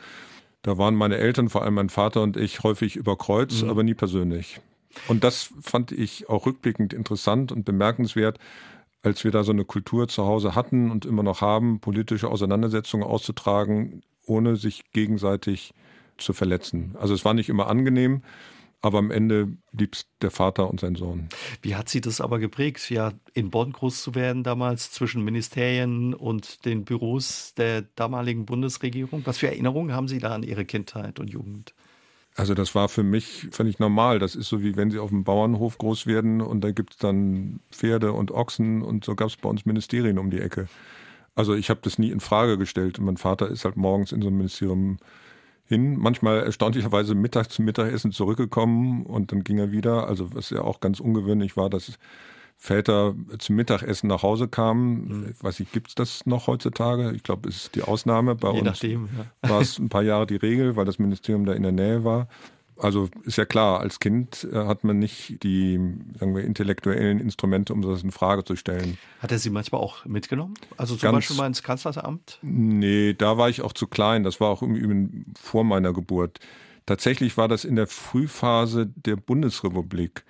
Da waren meine Eltern, vor allem mein Vater und ich, häufig über Kreuz, mhm. aber nie persönlich. Und das fand ich auch rückblickend interessant und bemerkenswert, als wir da so eine Kultur zu Hause hatten und immer noch haben, politische Auseinandersetzungen auszutragen, ohne sich gegenseitig zu verletzen. Also es war nicht immer angenehm, aber am Ende blieb es der Vater und sein Sohn. Wie hat Sie das aber geprägt, ja, in Bonn groß zu werden damals zwischen Ministerien und den Büros der damaligen Bundesregierung? Was für Erinnerungen haben Sie da an Ihre Kindheit und Jugend? Also das war für mich völlig normal. Das ist so wie wenn Sie auf dem Bauernhof groß werden und da gibt es dann Pferde und Ochsen und so gab es bei uns Ministerien um die Ecke. Also ich habe das nie in Frage gestellt. Und mein Vater ist halt morgens in so einem Ministerium hin, manchmal erstaunlicherweise mittags zum Mittagessen zurückgekommen und dann ging er wieder. Also was ja auch ganz ungewöhnlich war, dass Väter zum Mittagessen nach Hause kamen. Mhm. Ich weiß nicht, gibt es das noch heutzutage? Ich glaube, es ist die Ausnahme. Bei Je uns nachdem, ja. war es ein paar Jahre die Regel, weil das Ministerium da in der Nähe war. Also ist ja klar, als Kind äh, hat man nicht die, sagen wir, intellektuellen Instrumente, um das in Frage zu stellen. Hat er Sie manchmal auch mitgenommen? Also zum Ganz, Beispiel mal ins Kanzleramt? Nee, da war ich auch zu klein. Das war auch im Übrigen vor meiner Geburt. Tatsächlich war das in der Frühphase der Bundesrepublik.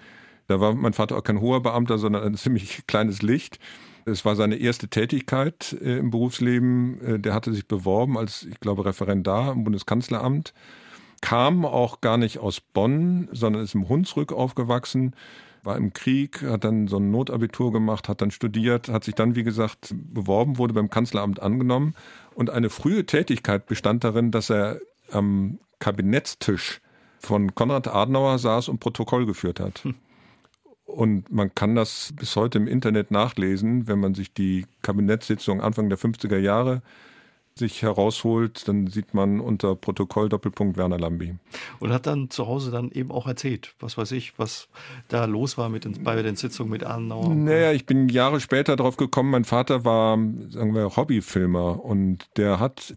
Da war mein Vater auch kein hoher Beamter, sondern ein ziemlich kleines Licht. Es war seine erste Tätigkeit äh, im Berufsleben. Äh, der hatte sich beworben als, ich glaube, Referendar im Bundeskanzleramt kam auch gar nicht aus Bonn, sondern ist im Hunsrück aufgewachsen, war im Krieg, hat dann so ein Notabitur gemacht, hat dann studiert, hat sich dann, wie gesagt, beworben, wurde beim Kanzleramt angenommen. Und eine frühe Tätigkeit bestand darin, dass er am Kabinettstisch von Konrad Adenauer saß und Protokoll geführt hat. Hm. Und man kann das bis heute im Internet nachlesen, wenn man sich die Kabinettssitzung Anfang der 50er Jahre sich herausholt, dann sieht man unter Protokoll Doppelpunkt Werner Lambi. Und hat dann zu Hause dann eben auch erzählt, was weiß ich, was da los war mit den, bei den Sitzungen mit Adenauer. Naja, ich bin Jahre später drauf gekommen, mein Vater war, sagen wir, Hobbyfilmer und der hat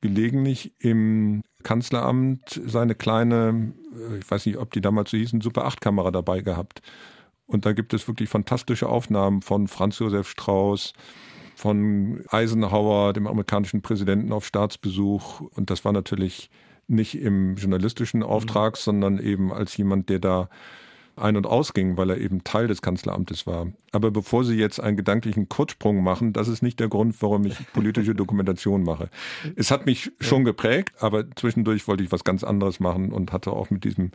gelegentlich im Kanzleramt seine kleine, ich weiß nicht, ob die damals so hießen, Super 8 Kamera dabei gehabt. Und da gibt es wirklich fantastische Aufnahmen von Franz Josef Strauß, von Eisenhower, dem amerikanischen Präsidenten, auf Staatsbesuch. Und das war natürlich nicht im journalistischen Auftrag, mhm. sondern eben als jemand, der da ein- und ausging, weil er eben Teil des Kanzleramtes war. Aber bevor Sie jetzt einen gedanklichen Kurzsprung machen, das ist nicht der Grund, warum ich politische Dokumentation mache. Es hat mich schon geprägt, aber zwischendurch wollte ich was ganz anderes machen und hatte auch mit diesem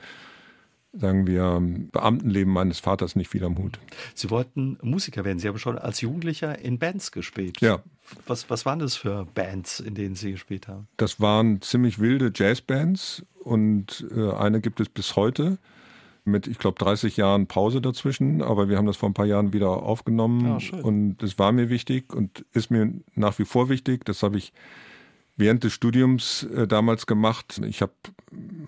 sagen wir, Beamtenleben meines Vaters nicht viel am Hut. Sie wollten Musiker werden. Sie haben schon als Jugendlicher in Bands gespielt. Ja. Was, was waren das für Bands, in denen Sie gespielt haben? Das waren ziemlich wilde Jazzbands und äh, eine gibt es bis heute mit, ich glaube, 30 Jahren Pause dazwischen, aber wir haben das vor ein paar Jahren wieder aufgenommen ja, und es war mir wichtig und ist mir nach wie vor wichtig. Das habe ich während des Studiums äh, damals gemacht. Ich habe,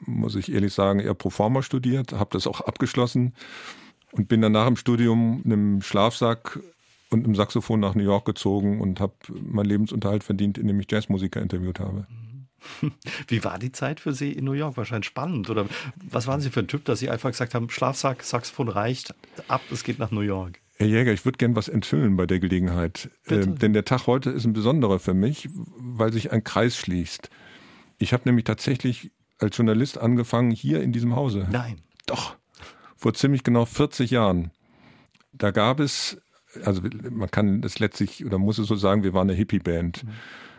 muss ich ehrlich sagen, eher Proforma studiert, habe das auch abgeschlossen und bin dann nach dem Studium einem Schlafsack und einem Saxophon nach New York gezogen und habe meinen Lebensunterhalt verdient, indem ich Jazzmusiker interviewt habe. Wie war die Zeit für Sie in New York? Wahrscheinlich spannend. Oder was waren Sie für ein Typ, dass Sie einfach gesagt haben, Schlafsack, Saxophon reicht, ab, es geht nach New York? Herr Jäger, ich würde gern was enthüllen bei der Gelegenheit. Ähm, denn der Tag heute ist ein besonderer für mich, weil sich ein Kreis schließt. Ich habe nämlich tatsächlich als Journalist angefangen hier in diesem Hause. Nein. Doch. Vor ziemlich genau 40 Jahren. Da gab es, also man kann das letztlich oder muss es so sagen, wir waren eine Hippie-Band. Mhm.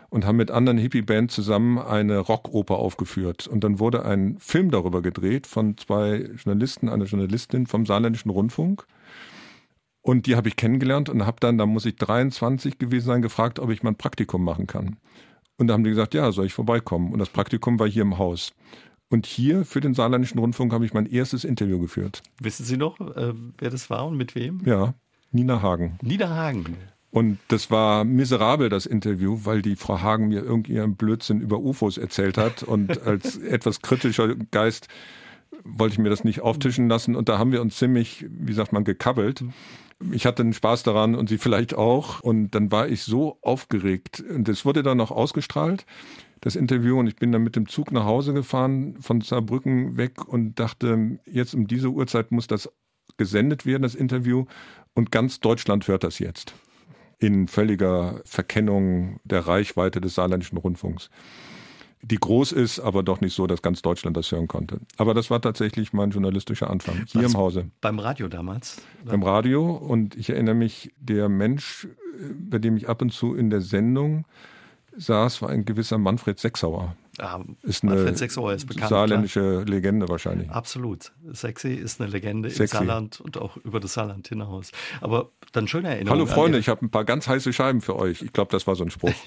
Und haben mit anderen Hippie-Bands zusammen eine Rockoper aufgeführt. Und dann wurde ein Film darüber gedreht von zwei Journalisten, einer Journalistin vom Saarländischen Rundfunk. Und die habe ich kennengelernt und habe dann, da muss ich 23 gewesen sein, gefragt, ob ich mal ein Praktikum machen kann. Und da haben die gesagt, ja, soll ich vorbeikommen. Und das Praktikum war hier im Haus. Und hier für den Saarländischen Rundfunk habe ich mein erstes Interview geführt. Wissen Sie noch, äh, wer das war und mit wem? Ja, Nina Hagen. Nina Hagen. Und das war miserabel, das Interview, weil die Frau Hagen mir irgendeinen Blödsinn über UFOs erzählt hat. Und als etwas kritischer Geist wollte ich mir das nicht auftischen lassen. Und da haben wir uns ziemlich, wie sagt man, gekabbelt. Ich hatte einen Spaß daran und sie vielleicht auch. Und dann war ich so aufgeregt. Und es wurde dann noch ausgestrahlt, das Interview. Und ich bin dann mit dem Zug nach Hause gefahren, von Saarbrücken weg und dachte, jetzt um diese Uhrzeit muss das gesendet werden, das Interview. Und ganz Deutschland hört das jetzt. In völliger Verkennung der Reichweite des saarländischen Rundfunks die groß ist, aber doch nicht so, dass ganz Deutschland das hören konnte. Aber das war tatsächlich mein journalistischer Anfang, hier Was, im Hause. Beim Radio damals? Beim Radio und ich erinnere mich, der Mensch, bei dem ich ab und zu in der Sendung saß, war ein gewisser Manfred Sechsauer. Ah, ist eine Manfred Sechsauer ist bekannt. Saarländische klar. Legende wahrscheinlich. Absolut. Sexy ist eine Legende Sexy. im Saarland und auch über das Saarland hinaus. Aber dann schöne Erinnerung. Hallo Freunde, ich habe ein paar ganz heiße Scheiben für euch. Ich glaube, das war so ein Spruch.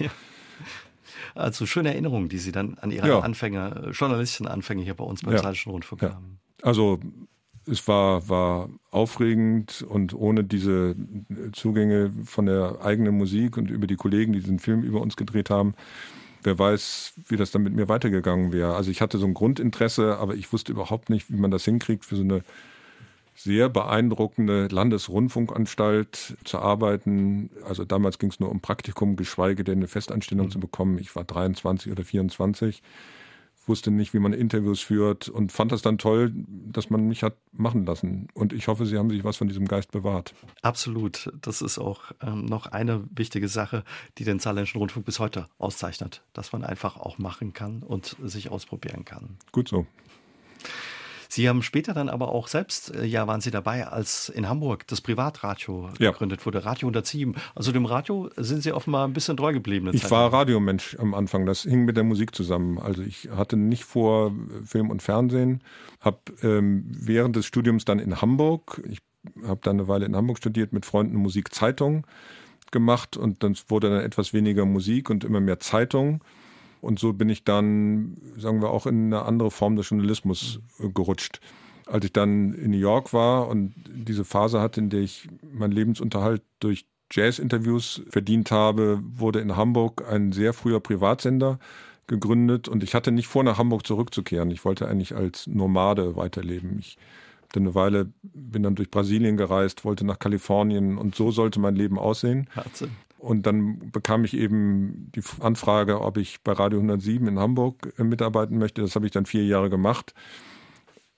Also schöne Erinnerungen, die Sie dann an Ihre ja. Anfänge, journalistischen Anfänge hier bei uns beim ja. Saarischen Rundfunk ja. haben. Also es war, war aufregend und ohne diese Zugänge von der eigenen Musik und über die Kollegen, die diesen Film über uns gedreht haben, wer weiß, wie das dann mit mir weitergegangen wäre. Also ich hatte so ein Grundinteresse, aber ich wusste überhaupt nicht, wie man das hinkriegt für so eine sehr beeindruckende Landesrundfunkanstalt zu arbeiten. Also damals ging es nur um Praktikum, geschweige denn eine Festanstellung mhm. zu bekommen. Ich war 23 oder 24. wusste nicht, wie man Interviews führt und fand das dann toll, dass man mich hat machen lassen. Und ich hoffe, Sie haben sich was von diesem Geist bewahrt. Absolut. Das ist auch ähm, noch eine wichtige Sache, die den Saarländischen Rundfunk bis heute auszeichnet, dass man einfach auch machen kann und sich ausprobieren kann. Gut so. Sie haben später dann aber auch selbst, äh, ja, waren Sie dabei, als in Hamburg das Privatradio ja. gegründet wurde, Radio 107. Also dem Radio sind Sie offenbar ein bisschen treu geblieben. Ich Zeit. war Radiomensch am Anfang. Das hing mit der Musik zusammen. Also ich hatte nicht vor Film und Fernsehen, habe ähm, während des Studiums dann in Hamburg, ich habe dann eine Weile in Hamburg studiert, mit Freunden Musikzeitung gemacht und dann wurde dann etwas weniger Musik und immer mehr Zeitung. Und so bin ich dann, sagen wir, auch in eine andere Form des Journalismus äh, gerutscht. Als ich dann in New York war und diese Phase hatte, in der ich meinen Lebensunterhalt durch Jazz-Interviews verdient habe, wurde in Hamburg ein sehr früher Privatsender gegründet und ich hatte nicht vor, nach Hamburg zurückzukehren. Ich wollte eigentlich als Nomade weiterleben. Ich dann eine Weile, bin dann durch Brasilien gereist, wollte nach Kalifornien und so sollte mein Leben aussehen. Wahnsinn. Und dann bekam ich eben die Anfrage, ob ich bei Radio 107 in Hamburg äh, mitarbeiten möchte. Das habe ich dann vier Jahre gemacht.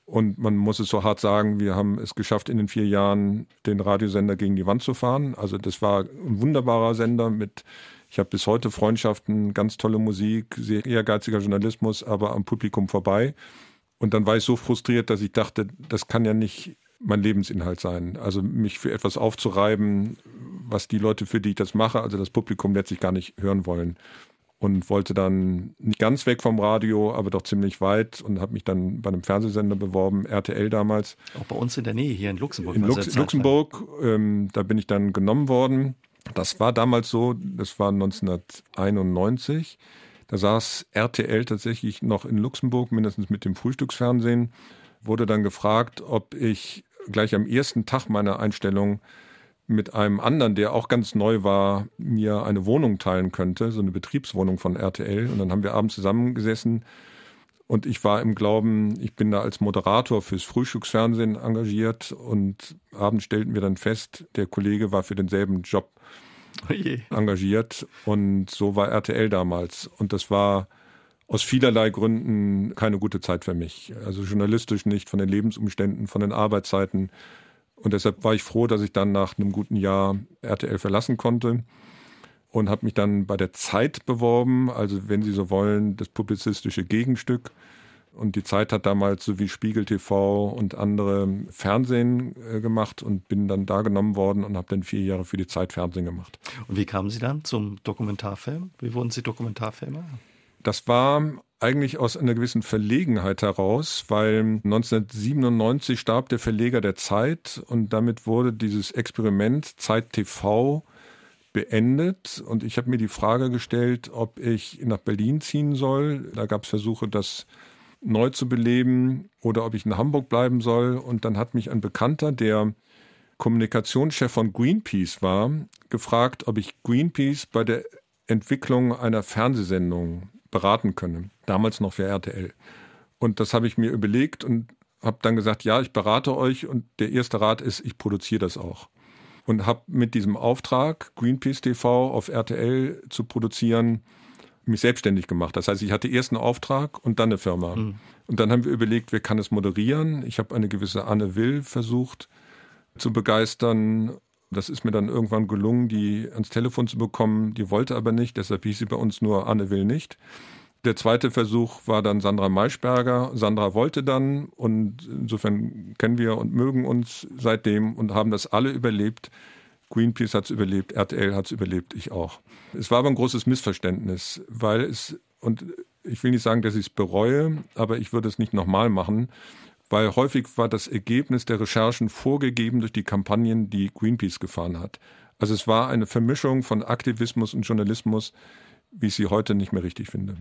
Und man muss es so hart sagen, wir haben es geschafft, in den vier Jahren den Radiosender gegen die Wand zu fahren. Also das war ein wunderbarer Sender mit, ich habe bis heute Freundschaften, ganz tolle Musik, sehr ehrgeiziger Journalismus, aber am Publikum vorbei. Und dann war ich so frustriert, dass ich dachte, das kann ja nicht mein Lebensinhalt sein. Also mich für etwas aufzureiben, was die Leute, für die ich das mache, also das Publikum letztlich gar nicht hören wollen. Und wollte dann nicht ganz weg vom Radio, aber doch ziemlich weit und habe mich dann bei einem Fernsehsender beworben, RTL damals. Auch bei uns in der Nähe, hier in Luxemburg. In Lux Luxemburg, ähm, da bin ich dann genommen worden. Das war damals so, das war 1991. Da saß RTL tatsächlich noch in Luxemburg, mindestens mit dem Frühstücksfernsehen. Wurde dann gefragt, ob ich gleich am ersten Tag meiner Einstellung mit einem anderen, der auch ganz neu war, mir eine Wohnung teilen könnte, so eine Betriebswohnung von RTL. Und dann haben wir abends zusammengesessen und ich war im Glauben, ich bin da als Moderator fürs Frühstücksfernsehen engagiert und abends stellten wir dann fest, der Kollege war für denselben Job oh engagiert und so war RTL damals. Und das war aus vielerlei Gründen keine gute Zeit für mich. Also journalistisch nicht, von den Lebensumständen, von den Arbeitszeiten und deshalb war ich froh, dass ich dann nach einem guten Jahr RTL verlassen konnte und habe mich dann bei der Zeit beworben, also wenn Sie so wollen, das publizistische Gegenstück. Und die Zeit hat damals so wie Spiegel TV und andere Fernsehen äh, gemacht und bin dann da genommen worden und habe dann vier Jahre für die Zeit Fernsehen gemacht. Und wie kamen Sie dann zum Dokumentarfilm? Wie wurden Sie Dokumentarfilmer? Das war eigentlich aus einer gewissen Verlegenheit heraus, weil 1997 starb der Verleger der Zeit und damit wurde dieses Experiment Zeit TV beendet und ich habe mir die Frage gestellt, ob ich nach Berlin ziehen soll. Da gab es Versuche, das neu zu beleben oder ob ich in Hamburg bleiben soll. Und dann hat mich ein Bekannter, der Kommunikationschef von Greenpeace war, gefragt, ob ich Greenpeace bei der Entwicklung einer Fernsehsendung beraten können. Damals noch für RTL. Und das habe ich mir überlegt und habe dann gesagt, ja, ich berate euch und der erste Rat ist, ich produziere das auch. Und habe mit diesem Auftrag, Greenpeace TV auf RTL zu produzieren, mich selbstständig gemacht. Das heißt, ich hatte erst einen Auftrag und dann eine Firma. Mhm. Und dann haben wir überlegt, wer kann es moderieren. Ich habe eine gewisse Anne Will versucht zu begeistern. Das ist mir dann irgendwann gelungen, die ans Telefon zu bekommen. Die wollte aber nicht, deshalb hieß sie bei uns nur Anne Will nicht. Der zweite Versuch war dann Sandra Maischberger. Sandra wollte dann und insofern kennen wir und mögen uns seitdem und haben das alle überlebt. Greenpeace hat es überlebt, RTL hat es überlebt, ich auch. Es war aber ein großes Missverständnis, weil es, und ich will nicht sagen, dass ich es bereue, aber ich würde es nicht nochmal machen, weil häufig war das Ergebnis der Recherchen vorgegeben durch die Kampagnen, die Greenpeace gefahren hat. Also es war eine Vermischung von Aktivismus und Journalismus, wie ich sie heute nicht mehr richtig finde.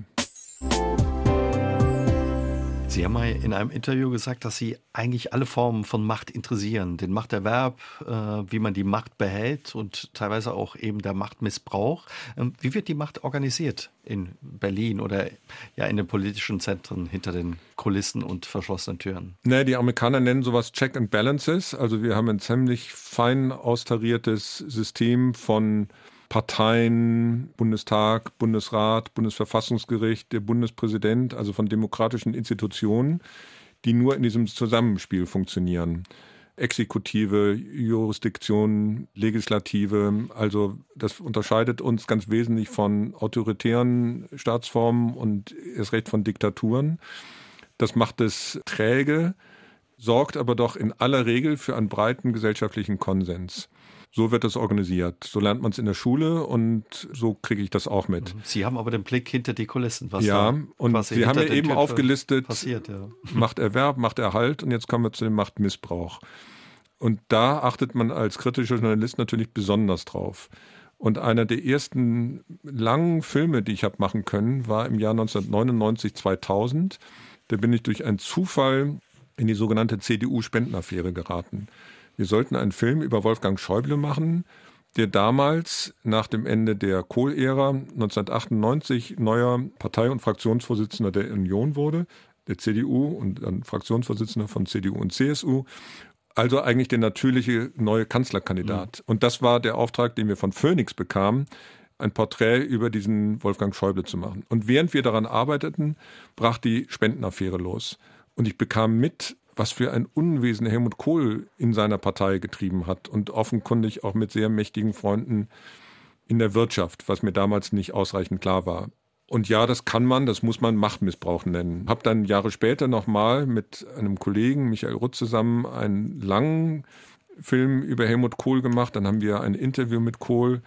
Sie haben mal in einem Interview gesagt, dass Sie eigentlich alle Formen von Macht interessieren. Den Machterwerb, äh, wie man die Macht behält und teilweise auch eben der Machtmissbrauch. Ähm, wie wird die Macht organisiert in Berlin oder ja in den politischen Zentren hinter den Kulissen und verschlossenen Türen? Ne, die Amerikaner nennen sowas Check and Balances. Also wir haben ein ziemlich fein austariertes System von Parteien, Bundestag, Bundesrat, Bundesverfassungsgericht, der Bundespräsident, also von demokratischen Institutionen, die nur in diesem Zusammenspiel funktionieren. Exekutive, Jurisdiktion, Legislative. Also das unterscheidet uns ganz wesentlich von autoritären Staatsformen und erst recht von Diktaturen. Das macht es träge, sorgt aber doch in aller Regel für einen breiten gesellschaftlichen Konsens. So wird das organisiert. So lernt man es in der Schule und so kriege ich das auch mit. Sie haben aber den Blick hinter die Kulissen. Was ja, und Sie haben ja eben Köpfe aufgelistet, passiert, ja. Machterwerb, Machterhalt und jetzt kommen wir zu dem Machtmissbrauch. Und da achtet man als kritischer Journalist natürlich besonders drauf. Und einer der ersten langen Filme, die ich habe machen können, war im Jahr 1999, 2000. Da bin ich durch einen Zufall in die sogenannte CDU-Spendenaffäre geraten. Wir sollten einen Film über Wolfgang Schäuble machen, der damals nach dem Ende der Kohl-Ära 1998 neuer Partei- und Fraktionsvorsitzender der Union wurde, der CDU und dann Fraktionsvorsitzender von CDU und CSU. Also eigentlich der natürliche neue Kanzlerkandidat. Mhm. Und das war der Auftrag, den wir von Phoenix bekamen, ein Porträt über diesen Wolfgang Schäuble zu machen. Und während wir daran arbeiteten, brach die Spendenaffäre los. Und ich bekam mit, was für ein Unwesen Helmut Kohl in seiner Partei getrieben hat und offenkundig auch mit sehr mächtigen Freunden in der Wirtschaft, was mir damals nicht ausreichend klar war. Und ja, das kann man, das muss man Machtmissbrauch nennen. Hab dann Jahre später nochmal mit einem Kollegen, Michael Rutt, zusammen einen langen Film über Helmut Kohl gemacht. Dann haben wir ein Interview mit Kohl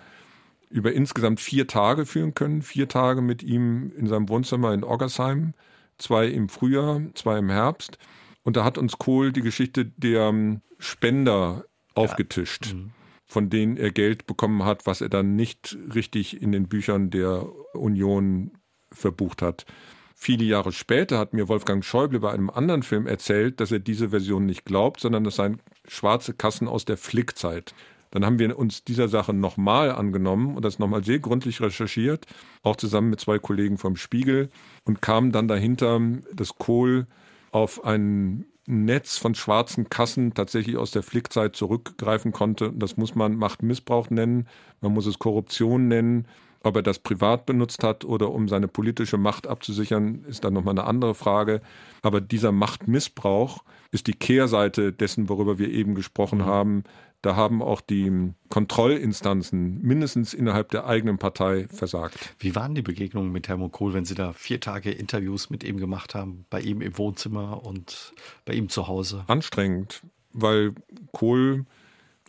über insgesamt vier Tage führen können. Vier Tage mit ihm in seinem Wohnzimmer in Oggersheim. Zwei im Frühjahr, zwei im Herbst. Und da hat uns Kohl die Geschichte der ähm, Spender aufgetischt, ja. mhm. von denen er Geld bekommen hat, was er dann nicht richtig in den Büchern der Union verbucht hat. Viele Jahre später hat mir Wolfgang Schäuble bei einem anderen Film erzählt, dass er diese Version nicht glaubt, sondern das seien schwarze Kassen aus der Flickzeit. Dann haben wir uns dieser Sache nochmal angenommen und das nochmal sehr gründlich recherchiert, auch zusammen mit zwei Kollegen vom Spiegel und kamen dann dahinter, dass Kohl auf ein Netz von schwarzen Kassen tatsächlich aus der Flickzeit zurückgreifen konnte. Das muss man Machtmissbrauch nennen, man muss es Korruption nennen. Ob er das privat benutzt hat oder um seine politische Macht abzusichern, ist dann nochmal eine andere Frage. Aber dieser Machtmissbrauch ist die Kehrseite dessen, worüber wir eben gesprochen mhm. haben, da haben auch die Kontrollinstanzen mindestens innerhalb der eigenen Partei versagt. Wie waren die Begegnungen mit Helmut Kohl, wenn Sie da vier Tage Interviews mit ihm gemacht haben, bei ihm im Wohnzimmer und bei ihm zu Hause? Anstrengend, weil Kohl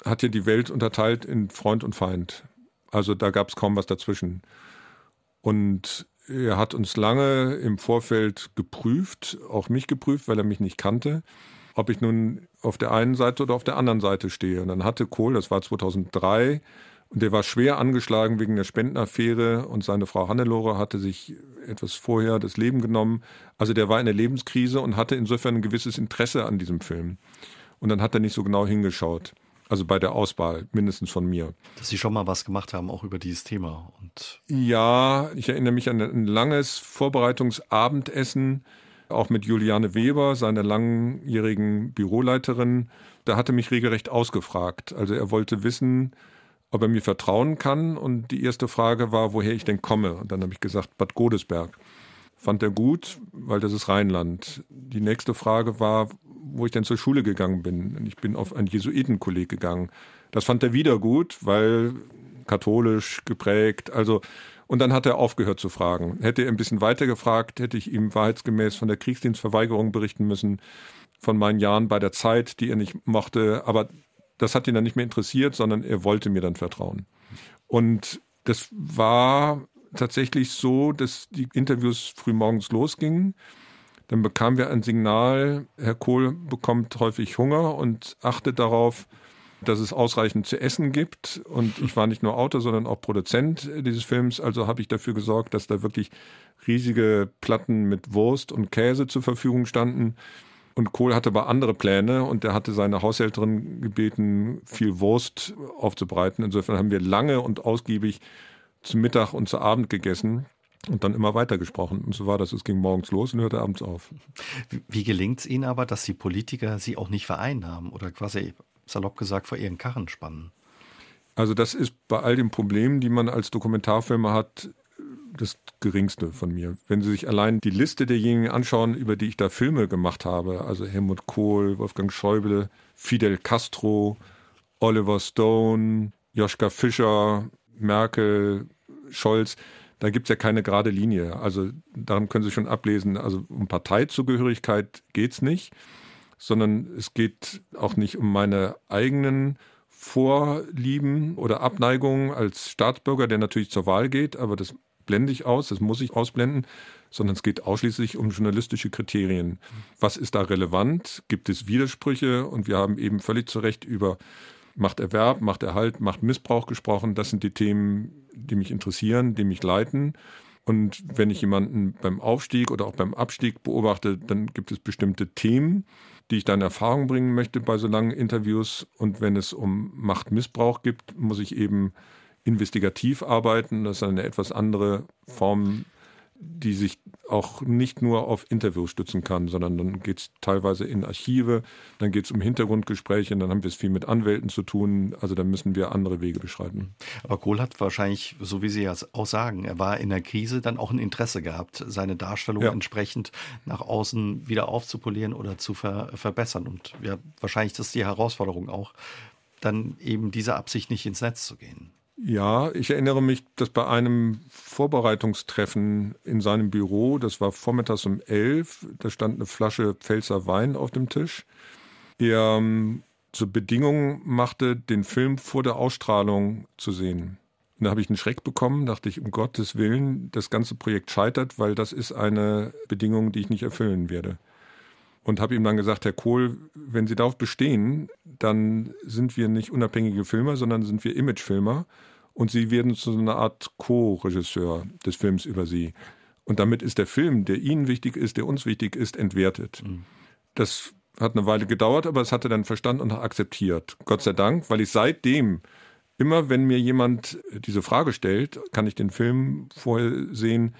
hat ja die Welt unterteilt in Freund und Feind. Also da gab es kaum was dazwischen. Und er hat uns lange im Vorfeld geprüft, auch mich geprüft, weil er mich nicht kannte ob ich nun auf der einen Seite oder auf der anderen Seite stehe. Und dann hatte Kohl, das war 2003, und der war schwer angeschlagen wegen der Spendenaffäre und seine Frau Hannelore hatte sich etwas vorher das Leben genommen. Also der war in der Lebenskrise und hatte insofern ein gewisses Interesse an diesem Film. Und dann hat er nicht so genau hingeschaut. Also bei der Auswahl, mindestens von mir. Dass Sie schon mal was gemacht haben, auch über dieses Thema. Und ja, ich erinnere mich an ein langes Vorbereitungsabendessen auch mit Juliane Weber, seiner langjährigen Büroleiterin. Da hatte mich regelrecht ausgefragt. Also er wollte wissen, ob er mir vertrauen kann. Und die erste Frage war, woher ich denn komme. Und dann habe ich gesagt, Bad Godesberg. Fand er gut, weil das ist Rheinland. Die nächste Frage war, wo ich denn zur Schule gegangen bin. Und ich bin auf ein Jesuitenkolleg gegangen. Das fand er wieder gut, weil katholisch geprägt. Also und dann hat er aufgehört zu fragen. Hätte er ein bisschen weiter gefragt, hätte ich ihm wahrheitsgemäß von der Kriegsdienstverweigerung berichten müssen, von meinen Jahren bei der Zeit, die er nicht mochte. Aber das hat ihn dann nicht mehr interessiert, sondern er wollte mir dann vertrauen. Und das war tatsächlich so, dass die Interviews frühmorgens losgingen. Dann bekamen wir ein Signal, Herr Kohl bekommt häufig Hunger und achtet darauf, dass es ausreichend zu essen gibt. Und ich war nicht nur Autor, sondern auch Produzent dieses Films. Also habe ich dafür gesorgt, dass da wirklich riesige Platten mit Wurst und Käse zur Verfügung standen. Und Kohl hatte aber andere Pläne und er hatte seine Haushälterin gebeten, viel Wurst aufzubereiten. Insofern haben wir lange und ausgiebig zu Mittag und zu Abend gegessen und dann immer weiter gesprochen. Und so war das. Es ging morgens los und hörte abends auf. Wie gelingt es Ihnen aber, dass die Politiker Sie auch nicht vereinnahmen oder quasi salopp gesagt, vor ihren Karren spannen. Also das ist bei all den Problemen, die man als Dokumentarfilmer hat, das geringste von mir. Wenn Sie sich allein die Liste derjenigen anschauen, über die ich da Filme gemacht habe, also Helmut Kohl, Wolfgang Schäuble, Fidel Castro, Oliver Stone, Joschka Fischer, Merkel, Scholz, da gibt es ja keine gerade Linie. Also daran können Sie schon ablesen, also um Parteizugehörigkeit geht es nicht, sondern es geht auch nicht um meine eigenen Vorlieben oder Abneigungen als Staatsbürger, der natürlich zur Wahl geht, aber das blende ich aus, das muss ich ausblenden, sondern es geht ausschließlich um journalistische Kriterien. Was ist da relevant? Gibt es Widersprüche? Und wir haben eben völlig zu Recht über Machterwerb, Machterhalt, Machtmissbrauch gesprochen. Das sind die Themen, die mich interessieren, die mich leiten. Und wenn ich jemanden beim Aufstieg oder auch beim Abstieg beobachte, dann gibt es bestimmte Themen, die ich dann Erfahrung bringen möchte bei so langen Interviews. Und wenn es um Machtmissbrauch gibt, muss ich eben investigativ arbeiten. Das ist eine etwas andere Form die sich auch nicht nur auf Interviews stützen kann, sondern dann geht es teilweise in Archive, dann geht es um Hintergrundgespräche, dann haben wir es viel mit Anwälten zu tun, also da müssen wir andere Wege beschreiten. Aber Kohl hat wahrscheinlich, so wie Sie ja auch sagen, er war in der Krise dann auch ein Interesse gehabt, seine Darstellung ja. entsprechend nach außen wieder aufzupolieren oder zu ver verbessern. Und ja, wahrscheinlich das ist die Herausforderung auch, dann eben diese Absicht nicht ins Netz zu gehen. Ja, ich erinnere mich, dass bei einem Vorbereitungstreffen in seinem Büro, das war vormittags um elf, da stand eine Flasche Pfälzer Wein auf dem Tisch. Er ähm, zur Bedingung machte, den Film vor der Ausstrahlung zu sehen. Und da habe ich einen Schreck bekommen, dachte ich, um Gottes Willen, das ganze Projekt scheitert, weil das ist eine Bedingung, die ich nicht erfüllen werde und habe ihm dann gesagt, Herr Kohl, wenn Sie darauf bestehen, dann sind wir nicht unabhängige Filmer, sondern sind wir Imagefilmer und Sie werden zu so einer Art Co-Regisseur des Films über Sie. Und damit ist der Film, der Ihnen wichtig ist, der uns wichtig ist, entwertet. Mhm. Das hat eine Weile gedauert, aber es hatte dann verstanden und akzeptiert. Gott sei Dank, weil ich seitdem immer, wenn mir jemand diese Frage stellt, kann ich den Film vorher sehen,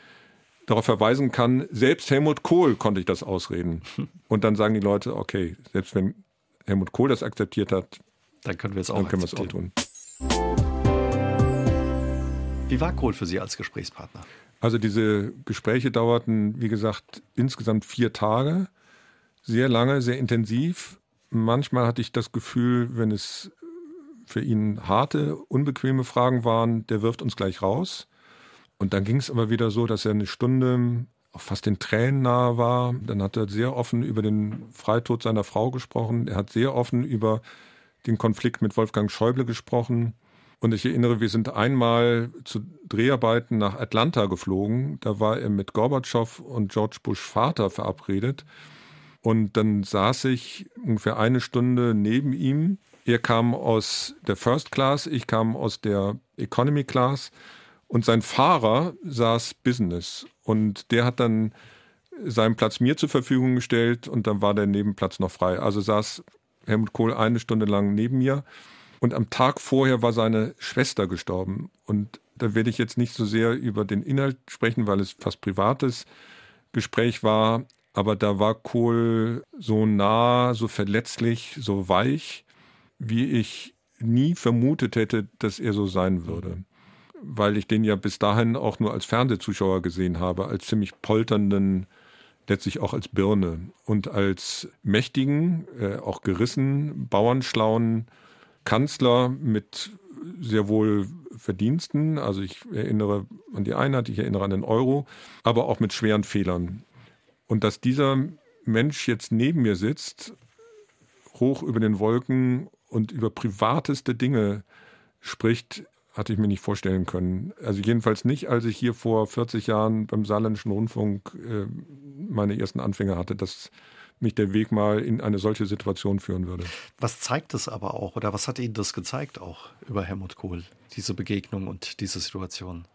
darauf verweisen kann, selbst Helmut Kohl konnte ich das ausreden. Und dann sagen die Leute, okay, selbst wenn Helmut Kohl das akzeptiert hat, dann können wir es auch, dann können wir es auch tun. Wie war Kohl für Sie als Gesprächspartner? Also diese Gespräche dauerten, wie gesagt, insgesamt vier Tage. Sehr lange, sehr intensiv. Manchmal hatte ich das Gefühl, wenn es für ihn harte, unbequeme Fragen waren, der wirft uns gleich raus. Und dann ging es aber wieder so, dass er eine Stunde fast den Tränen nahe war. Dann hat er sehr offen über den Freitod seiner Frau gesprochen. Er hat sehr offen über den Konflikt mit Wolfgang Schäuble gesprochen. Und ich erinnere, wir sind einmal zu Dreharbeiten nach Atlanta geflogen. Da war er mit Gorbatschow und George Bush Vater verabredet. Und dann saß ich ungefähr eine Stunde neben ihm. Er kam aus der First Class, ich kam aus der Economy Class. Und sein Fahrer saß Business und der hat dann seinen Platz mir zur Verfügung gestellt und dann war der Nebenplatz noch frei. Also saß Helmut Kohl eine Stunde lang neben mir und am Tag vorher war seine Schwester gestorben. Und da werde ich jetzt nicht so sehr über den Inhalt sprechen, weil es fast privates Gespräch war. Aber da war Kohl so nah, so verletzlich, so weich, wie ich nie vermutet hätte, dass er so sein würde weil ich den ja bis dahin auch nur als Fernsehzuschauer gesehen habe, als ziemlich polternden, letztlich auch als Birne und als mächtigen, äh, auch gerissen, bauernschlauen Kanzler mit sehr wohl Verdiensten. Also ich erinnere an die Einheit, ich erinnere an den Euro, aber auch mit schweren Fehlern. Und dass dieser Mensch jetzt neben mir sitzt, hoch über den Wolken und über privateste Dinge spricht, hatte ich mir nicht vorstellen können. Also jedenfalls nicht, als ich hier vor 40 Jahren beim Saarländischen Rundfunk äh, meine ersten Anfänge hatte, dass mich der Weg mal in eine solche Situation führen würde. Was zeigt es aber auch oder was hat Ihnen das gezeigt auch über Helmut Kohl, diese Begegnung und diese Situation?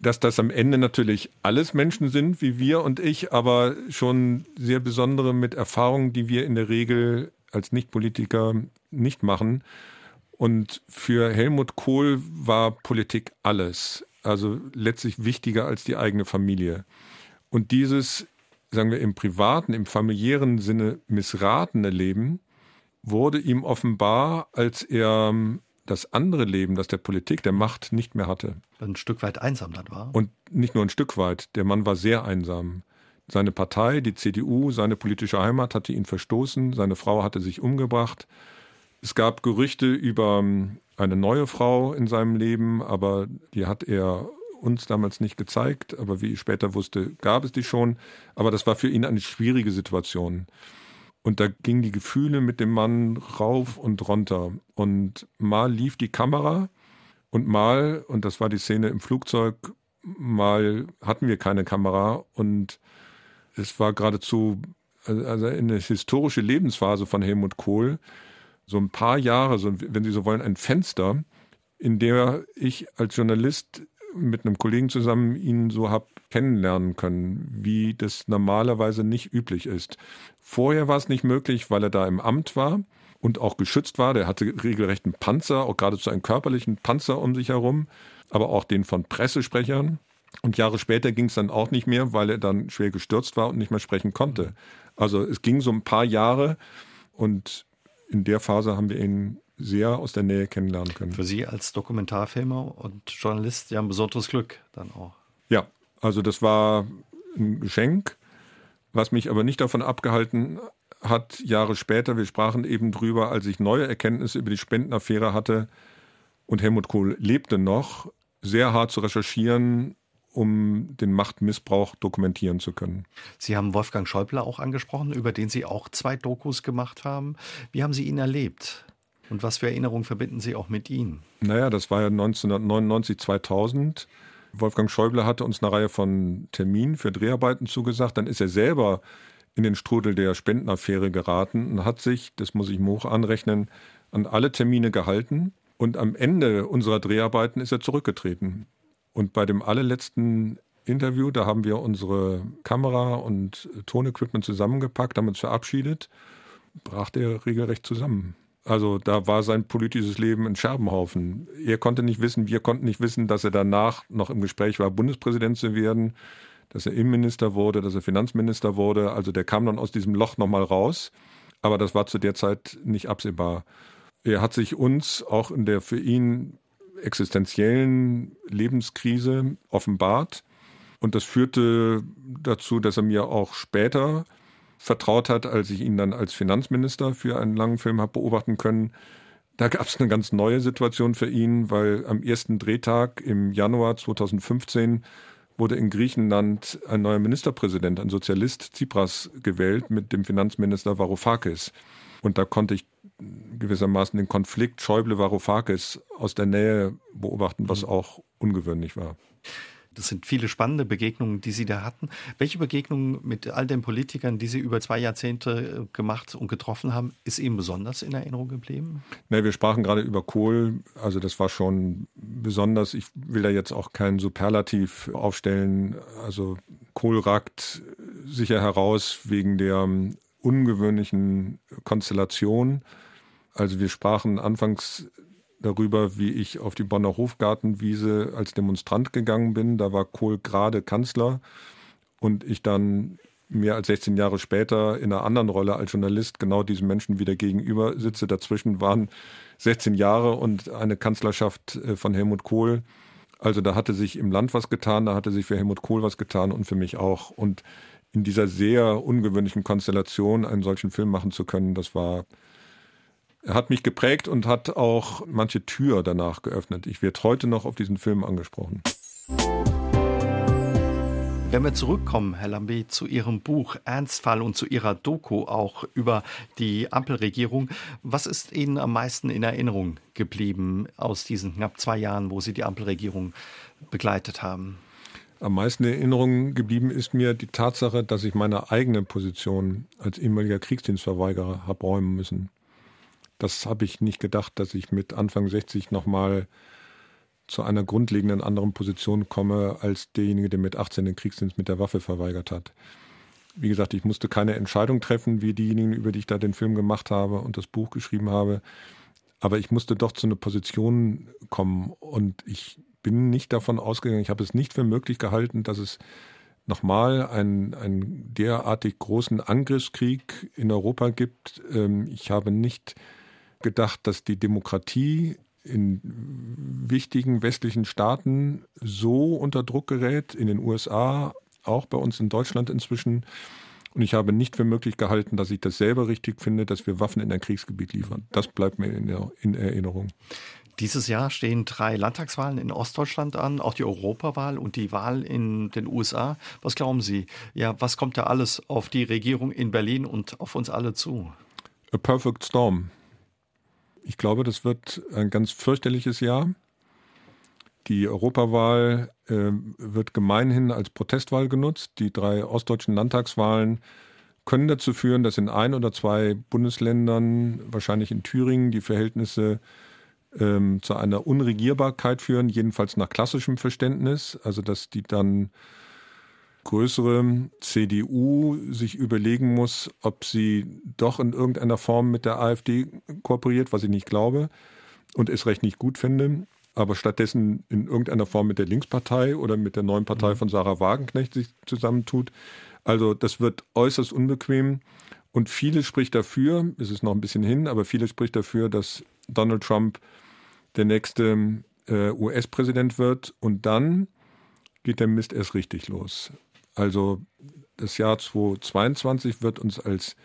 Dass das am Ende natürlich alles Menschen sind, wie wir und ich, aber schon sehr besondere mit Erfahrungen, die wir in der Regel als Nichtpolitiker nicht machen. Und für Helmut Kohl war Politik alles, also letztlich wichtiger als die eigene Familie. Und dieses, sagen wir, im privaten, im familiären Sinne missratene Leben wurde ihm offenbar, als er das andere Leben, das der Politik, der Macht nicht mehr hatte. Ein Stück weit einsam dann war. Und nicht nur ein Stück weit. Der Mann war sehr einsam. Seine Partei, die CDU, seine politische Heimat hatte ihn verstoßen. Seine Frau hatte sich umgebracht. Es gab Gerüchte über ähm, eine neue Frau in seinem Leben, aber die hat er uns damals nicht gezeigt. Aber wie ich später wusste, gab es die schon. Aber das war für ihn eine schwierige Situation. Und da gingen die Gefühle mit dem Mann rauf und runter. Und mal lief die Kamera und mal, und das war die Szene im Flugzeug, mal hatten wir keine Kamera und es war geradezu also eine historische Lebensphase von Helmut Kohl, so ein paar Jahre, so, wenn Sie so wollen, ein Fenster, in der ich als Journalist mit einem Kollegen zusammen ihn so habe kennenlernen können, wie das normalerweise nicht üblich ist. Vorher war es nicht möglich, weil er da im Amt war und auch geschützt war. Der hatte regelrecht einen Panzer, auch geradezu einen körperlichen Panzer um sich herum, aber auch den von Pressesprechern. Und Jahre später ging es dann auch nicht mehr, weil er dann schwer gestürzt war und nicht mehr sprechen konnte. Also es ging so ein paar Jahre und in der Phase haben wir ihn sehr aus der Nähe kennenlernen können. Für Sie als Dokumentarfilmer und Journalist ja ein besonderes Glück dann auch. Ja, also das war ein Geschenk, was mich aber nicht davon abgehalten hat, Jahre später, wir sprachen eben drüber, als ich neue Erkenntnisse über die Spendenaffäre hatte und Helmut Kohl lebte noch, sehr hart zu recherchieren, um den Machtmissbrauch dokumentieren zu können. Sie haben Wolfgang Schäuble auch angesprochen, über den Sie auch zwei Dokus gemacht haben. Wie haben Sie ihn erlebt? Und was für Erinnerungen verbinden Sie auch mit ihm? Naja, das war ja 1999, 2000. Wolfgang Schäuble hatte uns eine Reihe von Terminen für Dreharbeiten zugesagt. Dann ist er selber in den Strudel der Spendenaffäre geraten und hat sich, das muss ich ihm hoch anrechnen, an alle Termine gehalten. Und am Ende unserer Dreharbeiten ist er zurückgetreten. Und bei dem allerletzten Interview, da haben wir unsere Kamera und Tonequipment zusammengepackt, haben uns verabschiedet, brach der regelrecht zusammen. Also da war sein politisches Leben ein Scherbenhaufen. Er konnte nicht wissen, wir konnten nicht wissen, dass er danach noch im Gespräch war, Bundespräsident zu werden, dass er Innenminister wurde, dass er Finanzminister wurde. Also der kam dann aus diesem Loch nochmal raus. Aber das war zu der Zeit nicht absehbar. Er hat sich uns auch in der für ihn existenziellen Lebenskrise offenbart. Und das führte dazu, dass er mir auch später vertraut hat, als ich ihn dann als Finanzminister für einen langen Film habe beobachten können. Da gab es eine ganz neue Situation für ihn, weil am ersten Drehtag im Januar 2015 wurde in Griechenland ein neuer Ministerpräsident, ein Sozialist Tsipras gewählt mit dem Finanzminister Varoufakis. Und da konnte ich gewissermaßen den Konflikt Schäuble-Varoufakis aus der Nähe beobachten, was mhm. auch ungewöhnlich war. Das sind viele spannende Begegnungen, die Sie da hatten. Welche Begegnungen mit all den Politikern, die Sie über zwei Jahrzehnte äh, gemacht und getroffen haben, ist Ihnen besonders in Erinnerung geblieben? Nee, wir sprachen gerade über Kohl. Also das war schon besonders. Ich will da jetzt auch kein Superlativ aufstellen. Also Kohl ragt sicher heraus wegen der ungewöhnlichen Konstellation. Also wir sprachen anfangs darüber, wie ich auf die Bonner Hofgartenwiese als Demonstrant gegangen bin. Da war Kohl gerade Kanzler und ich dann mehr als 16 Jahre später in einer anderen Rolle als Journalist genau diesen Menschen wieder gegenüber sitze. Dazwischen waren 16 Jahre und eine Kanzlerschaft äh, von Helmut Kohl. Also da hatte sich im Land was getan, da hatte sich für Helmut Kohl was getan und für mich auch. Und in dieser sehr ungewöhnlichen Konstellation einen solchen Film machen zu können, das war hat mich geprägt und hat auch manche Tür danach geöffnet. Ich werde heute noch auf diesen Film angesprochen. Wenn wir zurückkommen, Herr Lambe, zu Ihrem Buch Ernstfall und zu Ihrer Doku auch über die Ampelregierung, was ist Ihnen am meisten in Erinnerung geblieben aus diesen knapp zwei Jahren, wo Sie die Ampelregierung begleitet haben? Am meisten in Erinnerung geblieben ist mir die Tatsache, dass ich meine eigene Position als ehemaliger Kriegsdienstverweigerer habe räumen müssen. Das habe ich nicht gedacht, dass ich mit Anfang 60 nochmal zu einer grundlegenden anderen Position komme als derjenige, der mit 18 den Kriegsdienst mit der Waffe verweigert hat. Wie gesagt, ich musste keine Entscheidung treffen, wie diejenigen, über die ich da den Film gemacht habe und das Buch geschrieben habe. Aber ich musste doch zu einer Position kommen und ich bin nicht davon ausgegangen, ich habe es nicht für möglich gehalten, dass es nochmal einen, einen derartig großen Angriffskrieg in Europa gibt. Ähm, ich habe nicht gedacht, dass die Demokratie in wichtigen westlichen Staaten so unter Druck gerät, in den USA, auch bei uns in Deutschland inzwischen. Und ich habe nicht für möglich gehalten, dass ich das selber richtig finde, dass wir Waffen in ein Kriegsgebiet liefern. Das bleibt mir in, Erinnerung. Dieses Jahr stehen drei Landtagswahlen in Ostdeutschland an, auch die Europawahl und die Wahl in den USA. Was glauben Sie? Ja, was kommt da alles auf die Regierung in Berlin und auf uns alle zu? A perfect storm. Ich glaube, das wird ein ganz fürchterliches Jahr. Die Europawahl äh, wird gemeinhin als Protestwahl genutzt. Die drei ostdeutschen Landtagswahlen können dazu führen, dass in ein oder zwei Bundesländern, wahrscheinlich in Thüringen, die Verhältnisse ähm, zu einer Unregierbarkeit führen, jedenfalls nach klassischem Verständnis, also dass die dann größere CDU sich überlegen muss, ob sie doch in irgendeiner Form mit der AfD kooperiert, was ich nicht glaube und es recht nicht gut finde, aber stattdessen in irgendeiner Form mit der Linkspartei oder mit der neuen Partei mhm. von Sarah Wagenknecht sich zusammentut. Also das wird äußerst unbequem und vieles spricht dafür, es ist noch ein bisschen hin, aber vieles spricht dafür, dass Donald Trump der nächste äh, US-Präsident wird. Und dann geht der Mist erst richtig los. Also das Jahr 2022 wird uns als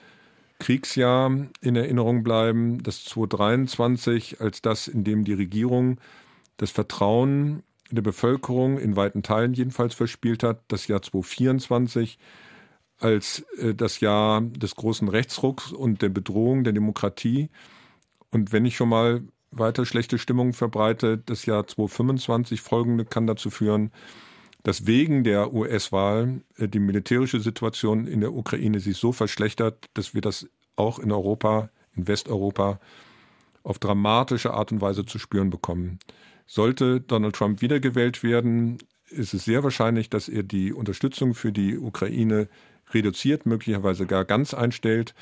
Kriegsjahr in Erinnerung bleiben, das 2023 als das, in dem die Regierung das Vertrauen der Bevölkerung in weiten Teilen jedenfalls verspielt hat, das Jahr 2024 als äh, das Jahr des großen Rechtsrucks und der Bedrohung der Demokratie. Und wenn ich schon mal weiter schlechte Stimmung verbreitet. Das Jahr 2025 folgende kann dazu führen, dass wegen der US-Wahl äh, die militärische Situation in der Ukraine sich so verschlechtert, dass wir das auch in Europa, in Westeuropa, auf dramatische Art und Weise zu spüren bekommen. Sollte Donald Trump wiedergewählt werden, ist es sehr wahrscheinlich, dass er die Unterstützung für die Ukraine reduziert, möglicherweise gar ganz einstellt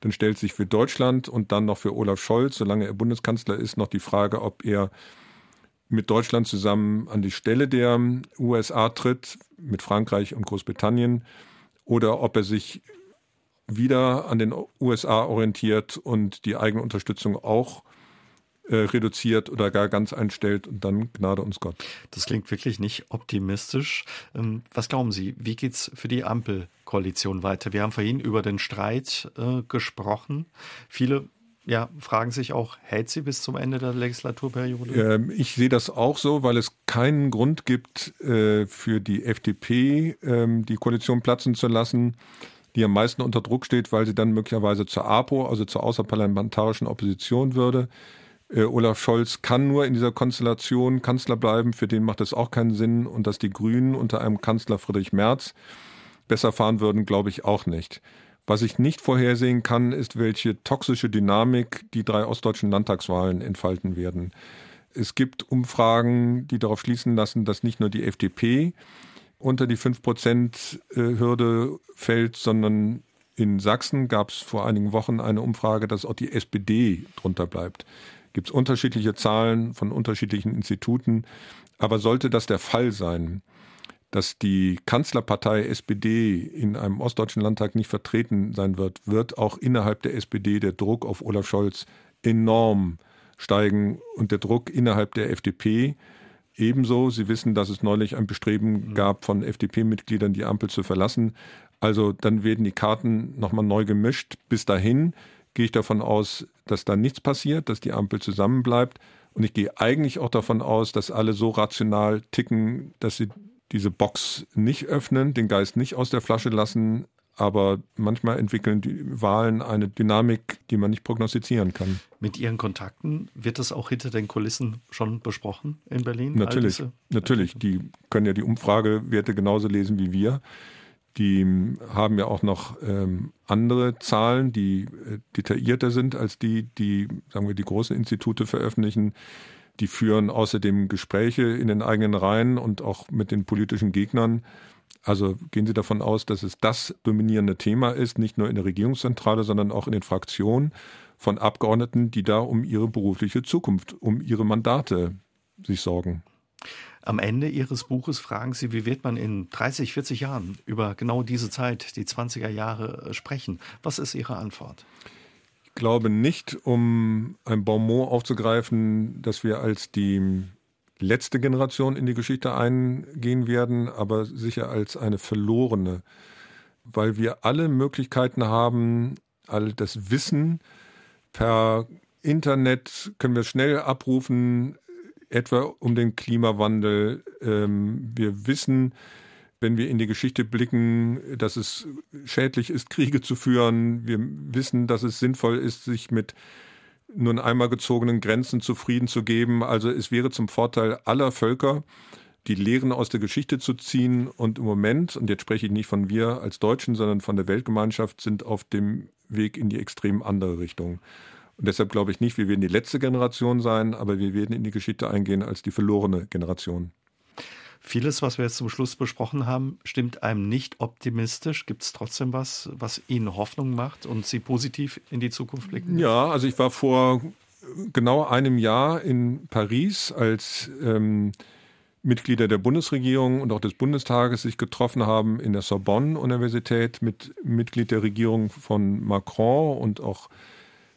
dann stellt sich für Deutschland und dann noch für Olaf Scholz, solange er Bundeskanzler ist, noch die Frage, ob er mit Deutschland zusammen an die Stelle der USA tritt, mit Frankreich und Großbritannien, oder ob er sich wieder an den USA orientiert und die eigene Unterstützung auch äh, reduziert oder gar ganz einstellt und dann Gnade uns Gott. Das klingt wirklich nicht optimistisch. Ähm, was glauben Sie, wie geht es für die Ampelkoalition weiter? Wir haben vorhin über den Streit äh, gesprochen. Viele ja, fragen sich auch, hält sie bis zum Ende der Legislaturperiode? Ähm, ich sehe das auch so, weil es keinen Grund gibt, äh, für die FDP ähm, die Koalition platzen zu lassen, die am meisten unter Druck steht, weil sie dann möglicherweise zur APO, also zur außerparlamentarischen Opposition würde. Äh, Olaf Scholz kann nur in dieser Konstellation Kanzler bleiben, für den macht es auch keinen Sinn. Und dass die Grünen unter einem Kanzler Friedrich Merz besser fahren würden, glaube ich auch nicht. Was ich nicht vorhersehen kann, ist, welche toxische Dynamik die drei ostdeutschen Landtagswahlen entfalten werden. Es gibt Umfragen, die darauf schließen lassen, dass nicht nur die FDP unter die 5-Prozent-Hürde fällt, sondern in Sachsen gab es vor einigen Wochen eine Umfrage, dass auch die SPD drunter bleibt gibt es unterschiedliche Zahlen von unterschiedlichen Instituten. Aber sollte das der Fall sein, dass die Kanzlerpartei SPD in einem ostdeutschen Landtag nicht vertreten sein wird, wird auch innerhalb der SPD der Druck auf Olaf Scholz enorm steigen und der Druck innerhalb der FDP ebenso. Sie wissen, dass es neulich ein Bestreben gab von FDP-Mitgliedern, die Ampel zu verlassen. Also dann werden die Karten nochmal neu gemischt. Bis dahin gehe ich davon aus, dass da nichts passiert, dass die Ampel zusammenbleibt. Und ich gehe eigentlich auch davon aus, dass alle so rational ticken, dass sie diese Box nicht öffnen, den Geist nicht aus der Flasche lassen. Aber manchmal entwickeln die Wahlen eine Dynamik, die man nicht prognostizieren kann. Mit Ihren Kontakten wird das auch hinter den Kulissen schon besprochen in Berlin? Natürlich, natürlich. Die können ja die Umfragewerte genauso lesen wie wir. Die haben ja auch noch ähm, andere Zahlen, die äh, detaillierter sind als die, die, sagen wir, die großen Institute veröffentlichen. Die führen außerdem Gespräche in den eigenen Reihen und auch mit den politischen Gegnern. Also gehen Sie davon aus, dass es das dominierende Thema ist, nicht nur in der Regierungszentrale, sondern auch in den Fraktionen von Abgeordneten, die da um ihre berufliche Zukunft, um ihre Mandate sich sorgen. Am Ende Ihres Buches fragen Sie, wie wird man in 30, 40 Jahren über genau diese Zeit, die 20er Jahre, sprechen? Was ist Ihre Antwort? Glaube nicht, um ein Bonmot aufzugreifen, dass wir als die letzte Generation in die Geschichte eingehen werden, aber sicher als eine verlorene, weil wir alle Möglichkeiten haben, all das Wissen per Internet können wir schnell abrufen, etwa um den Klimawandel. Ähm, wir wissen, wenn wir in die Geschichte blicken, dass es schädlich ist, Kriege zu führen. Wir wissen, dass es sinnvoll ist, sich mit nun einmal gezogenen Grenzen zufrieden zu geben. Also es wäre zum Vorteil aller Völker, die Lehren aus der Geschichte zu ziehen. Und im Moment, und jetzt spreche ich nicht von wir als Deutschen, sondern von der Weltgemeinschaft, sind auf dem Weg in die extrem andere Richtung. Und deshalb glaube ich nicht, wir werden die letzte Generation sein, aber wir werden in die Geschichte eingehen als die verlorene Generation. Vieles, was wir jetzt zum Schluss besprochen haben, stimmt einem nicht optimistisch. Gibt es trotzdem was, was Ihnen Hoffnung macht und Sie positiv in die Zukunft blicken? Ja, also ich war vor genau einem Jahr in Paris, als ähm, Mitglieder der Bundesregierung und auch des Bundestages sich getroffen haben in der Sorbonne-Universität mit Mitglied der Regierung von Macron und auch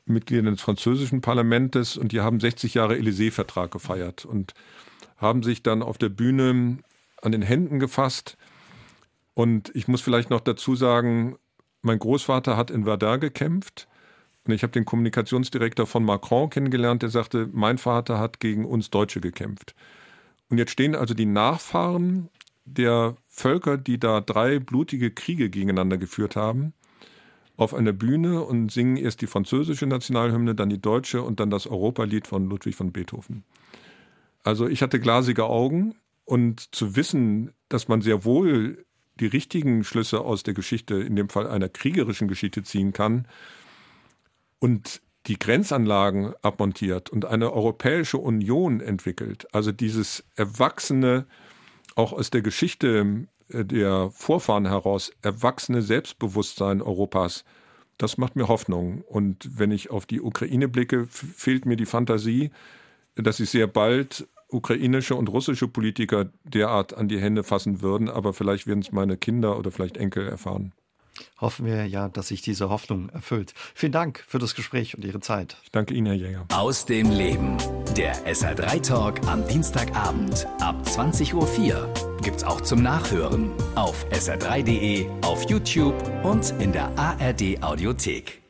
Mitgliedern des französischen Parlaments und die haben 60 Jahre Élysée-Vertrag gefeiert und haben sich dann auf der Bühne an den Händen gefasst. Und ich muss vielleicht noch dazu sagen, mein Großvater hat in Verdun gekämpft. Und ich habe den Kommunikationsdirektor von Macron kennengelernt, der sagte, mein Vater hat gegen uns Deutsche gekämpft. Und jetzt stehen also die Nachfahren der Völker, die da drei blutige Kriege gegeneinander geführt haben, auf einer Bühne und singen erst die französische Nationalhymne, dann die deutsche und dann das Europalied von Ludwig von Beethoven. Also ich hatte glasige Augen und zu wissen, dass man sehr wohl die richtigen Schlüsse aus der Geschichte, in dem Fall einer kriegerischen Geschichte ziehen kann und die Grenzanlagen abmontiert und eine Europäische Union entwickelt, also dieses erwachsene, auch aus der Geschichte äh, der Vorfahren heraus erwachsene Selbstbewusstsein Europas, das macht mir Hoffnung. Und wenn ich auf die Ukraine blicke, fehlt mir die Fantasie, dass sich sehr bald ukrainische und russische Politiker derart an die Hände fassen würden, aber vielleicht werden es meine Kinder oder vielleicht Enkel erfahren. Hoffen wir ja, dass sich diese Hoffnung erfüllt. Vielen Dank für das Gespräch und Ihre Zeit. Ich danke Ihnen, Herr Jäger. Aus dem Leben. Der SR3 Talk am Dienstagabend ab 20.04 Uhr gibt's auch zum Nachhören auf sr3.de, auf YouTube und in der ARD Audiothek.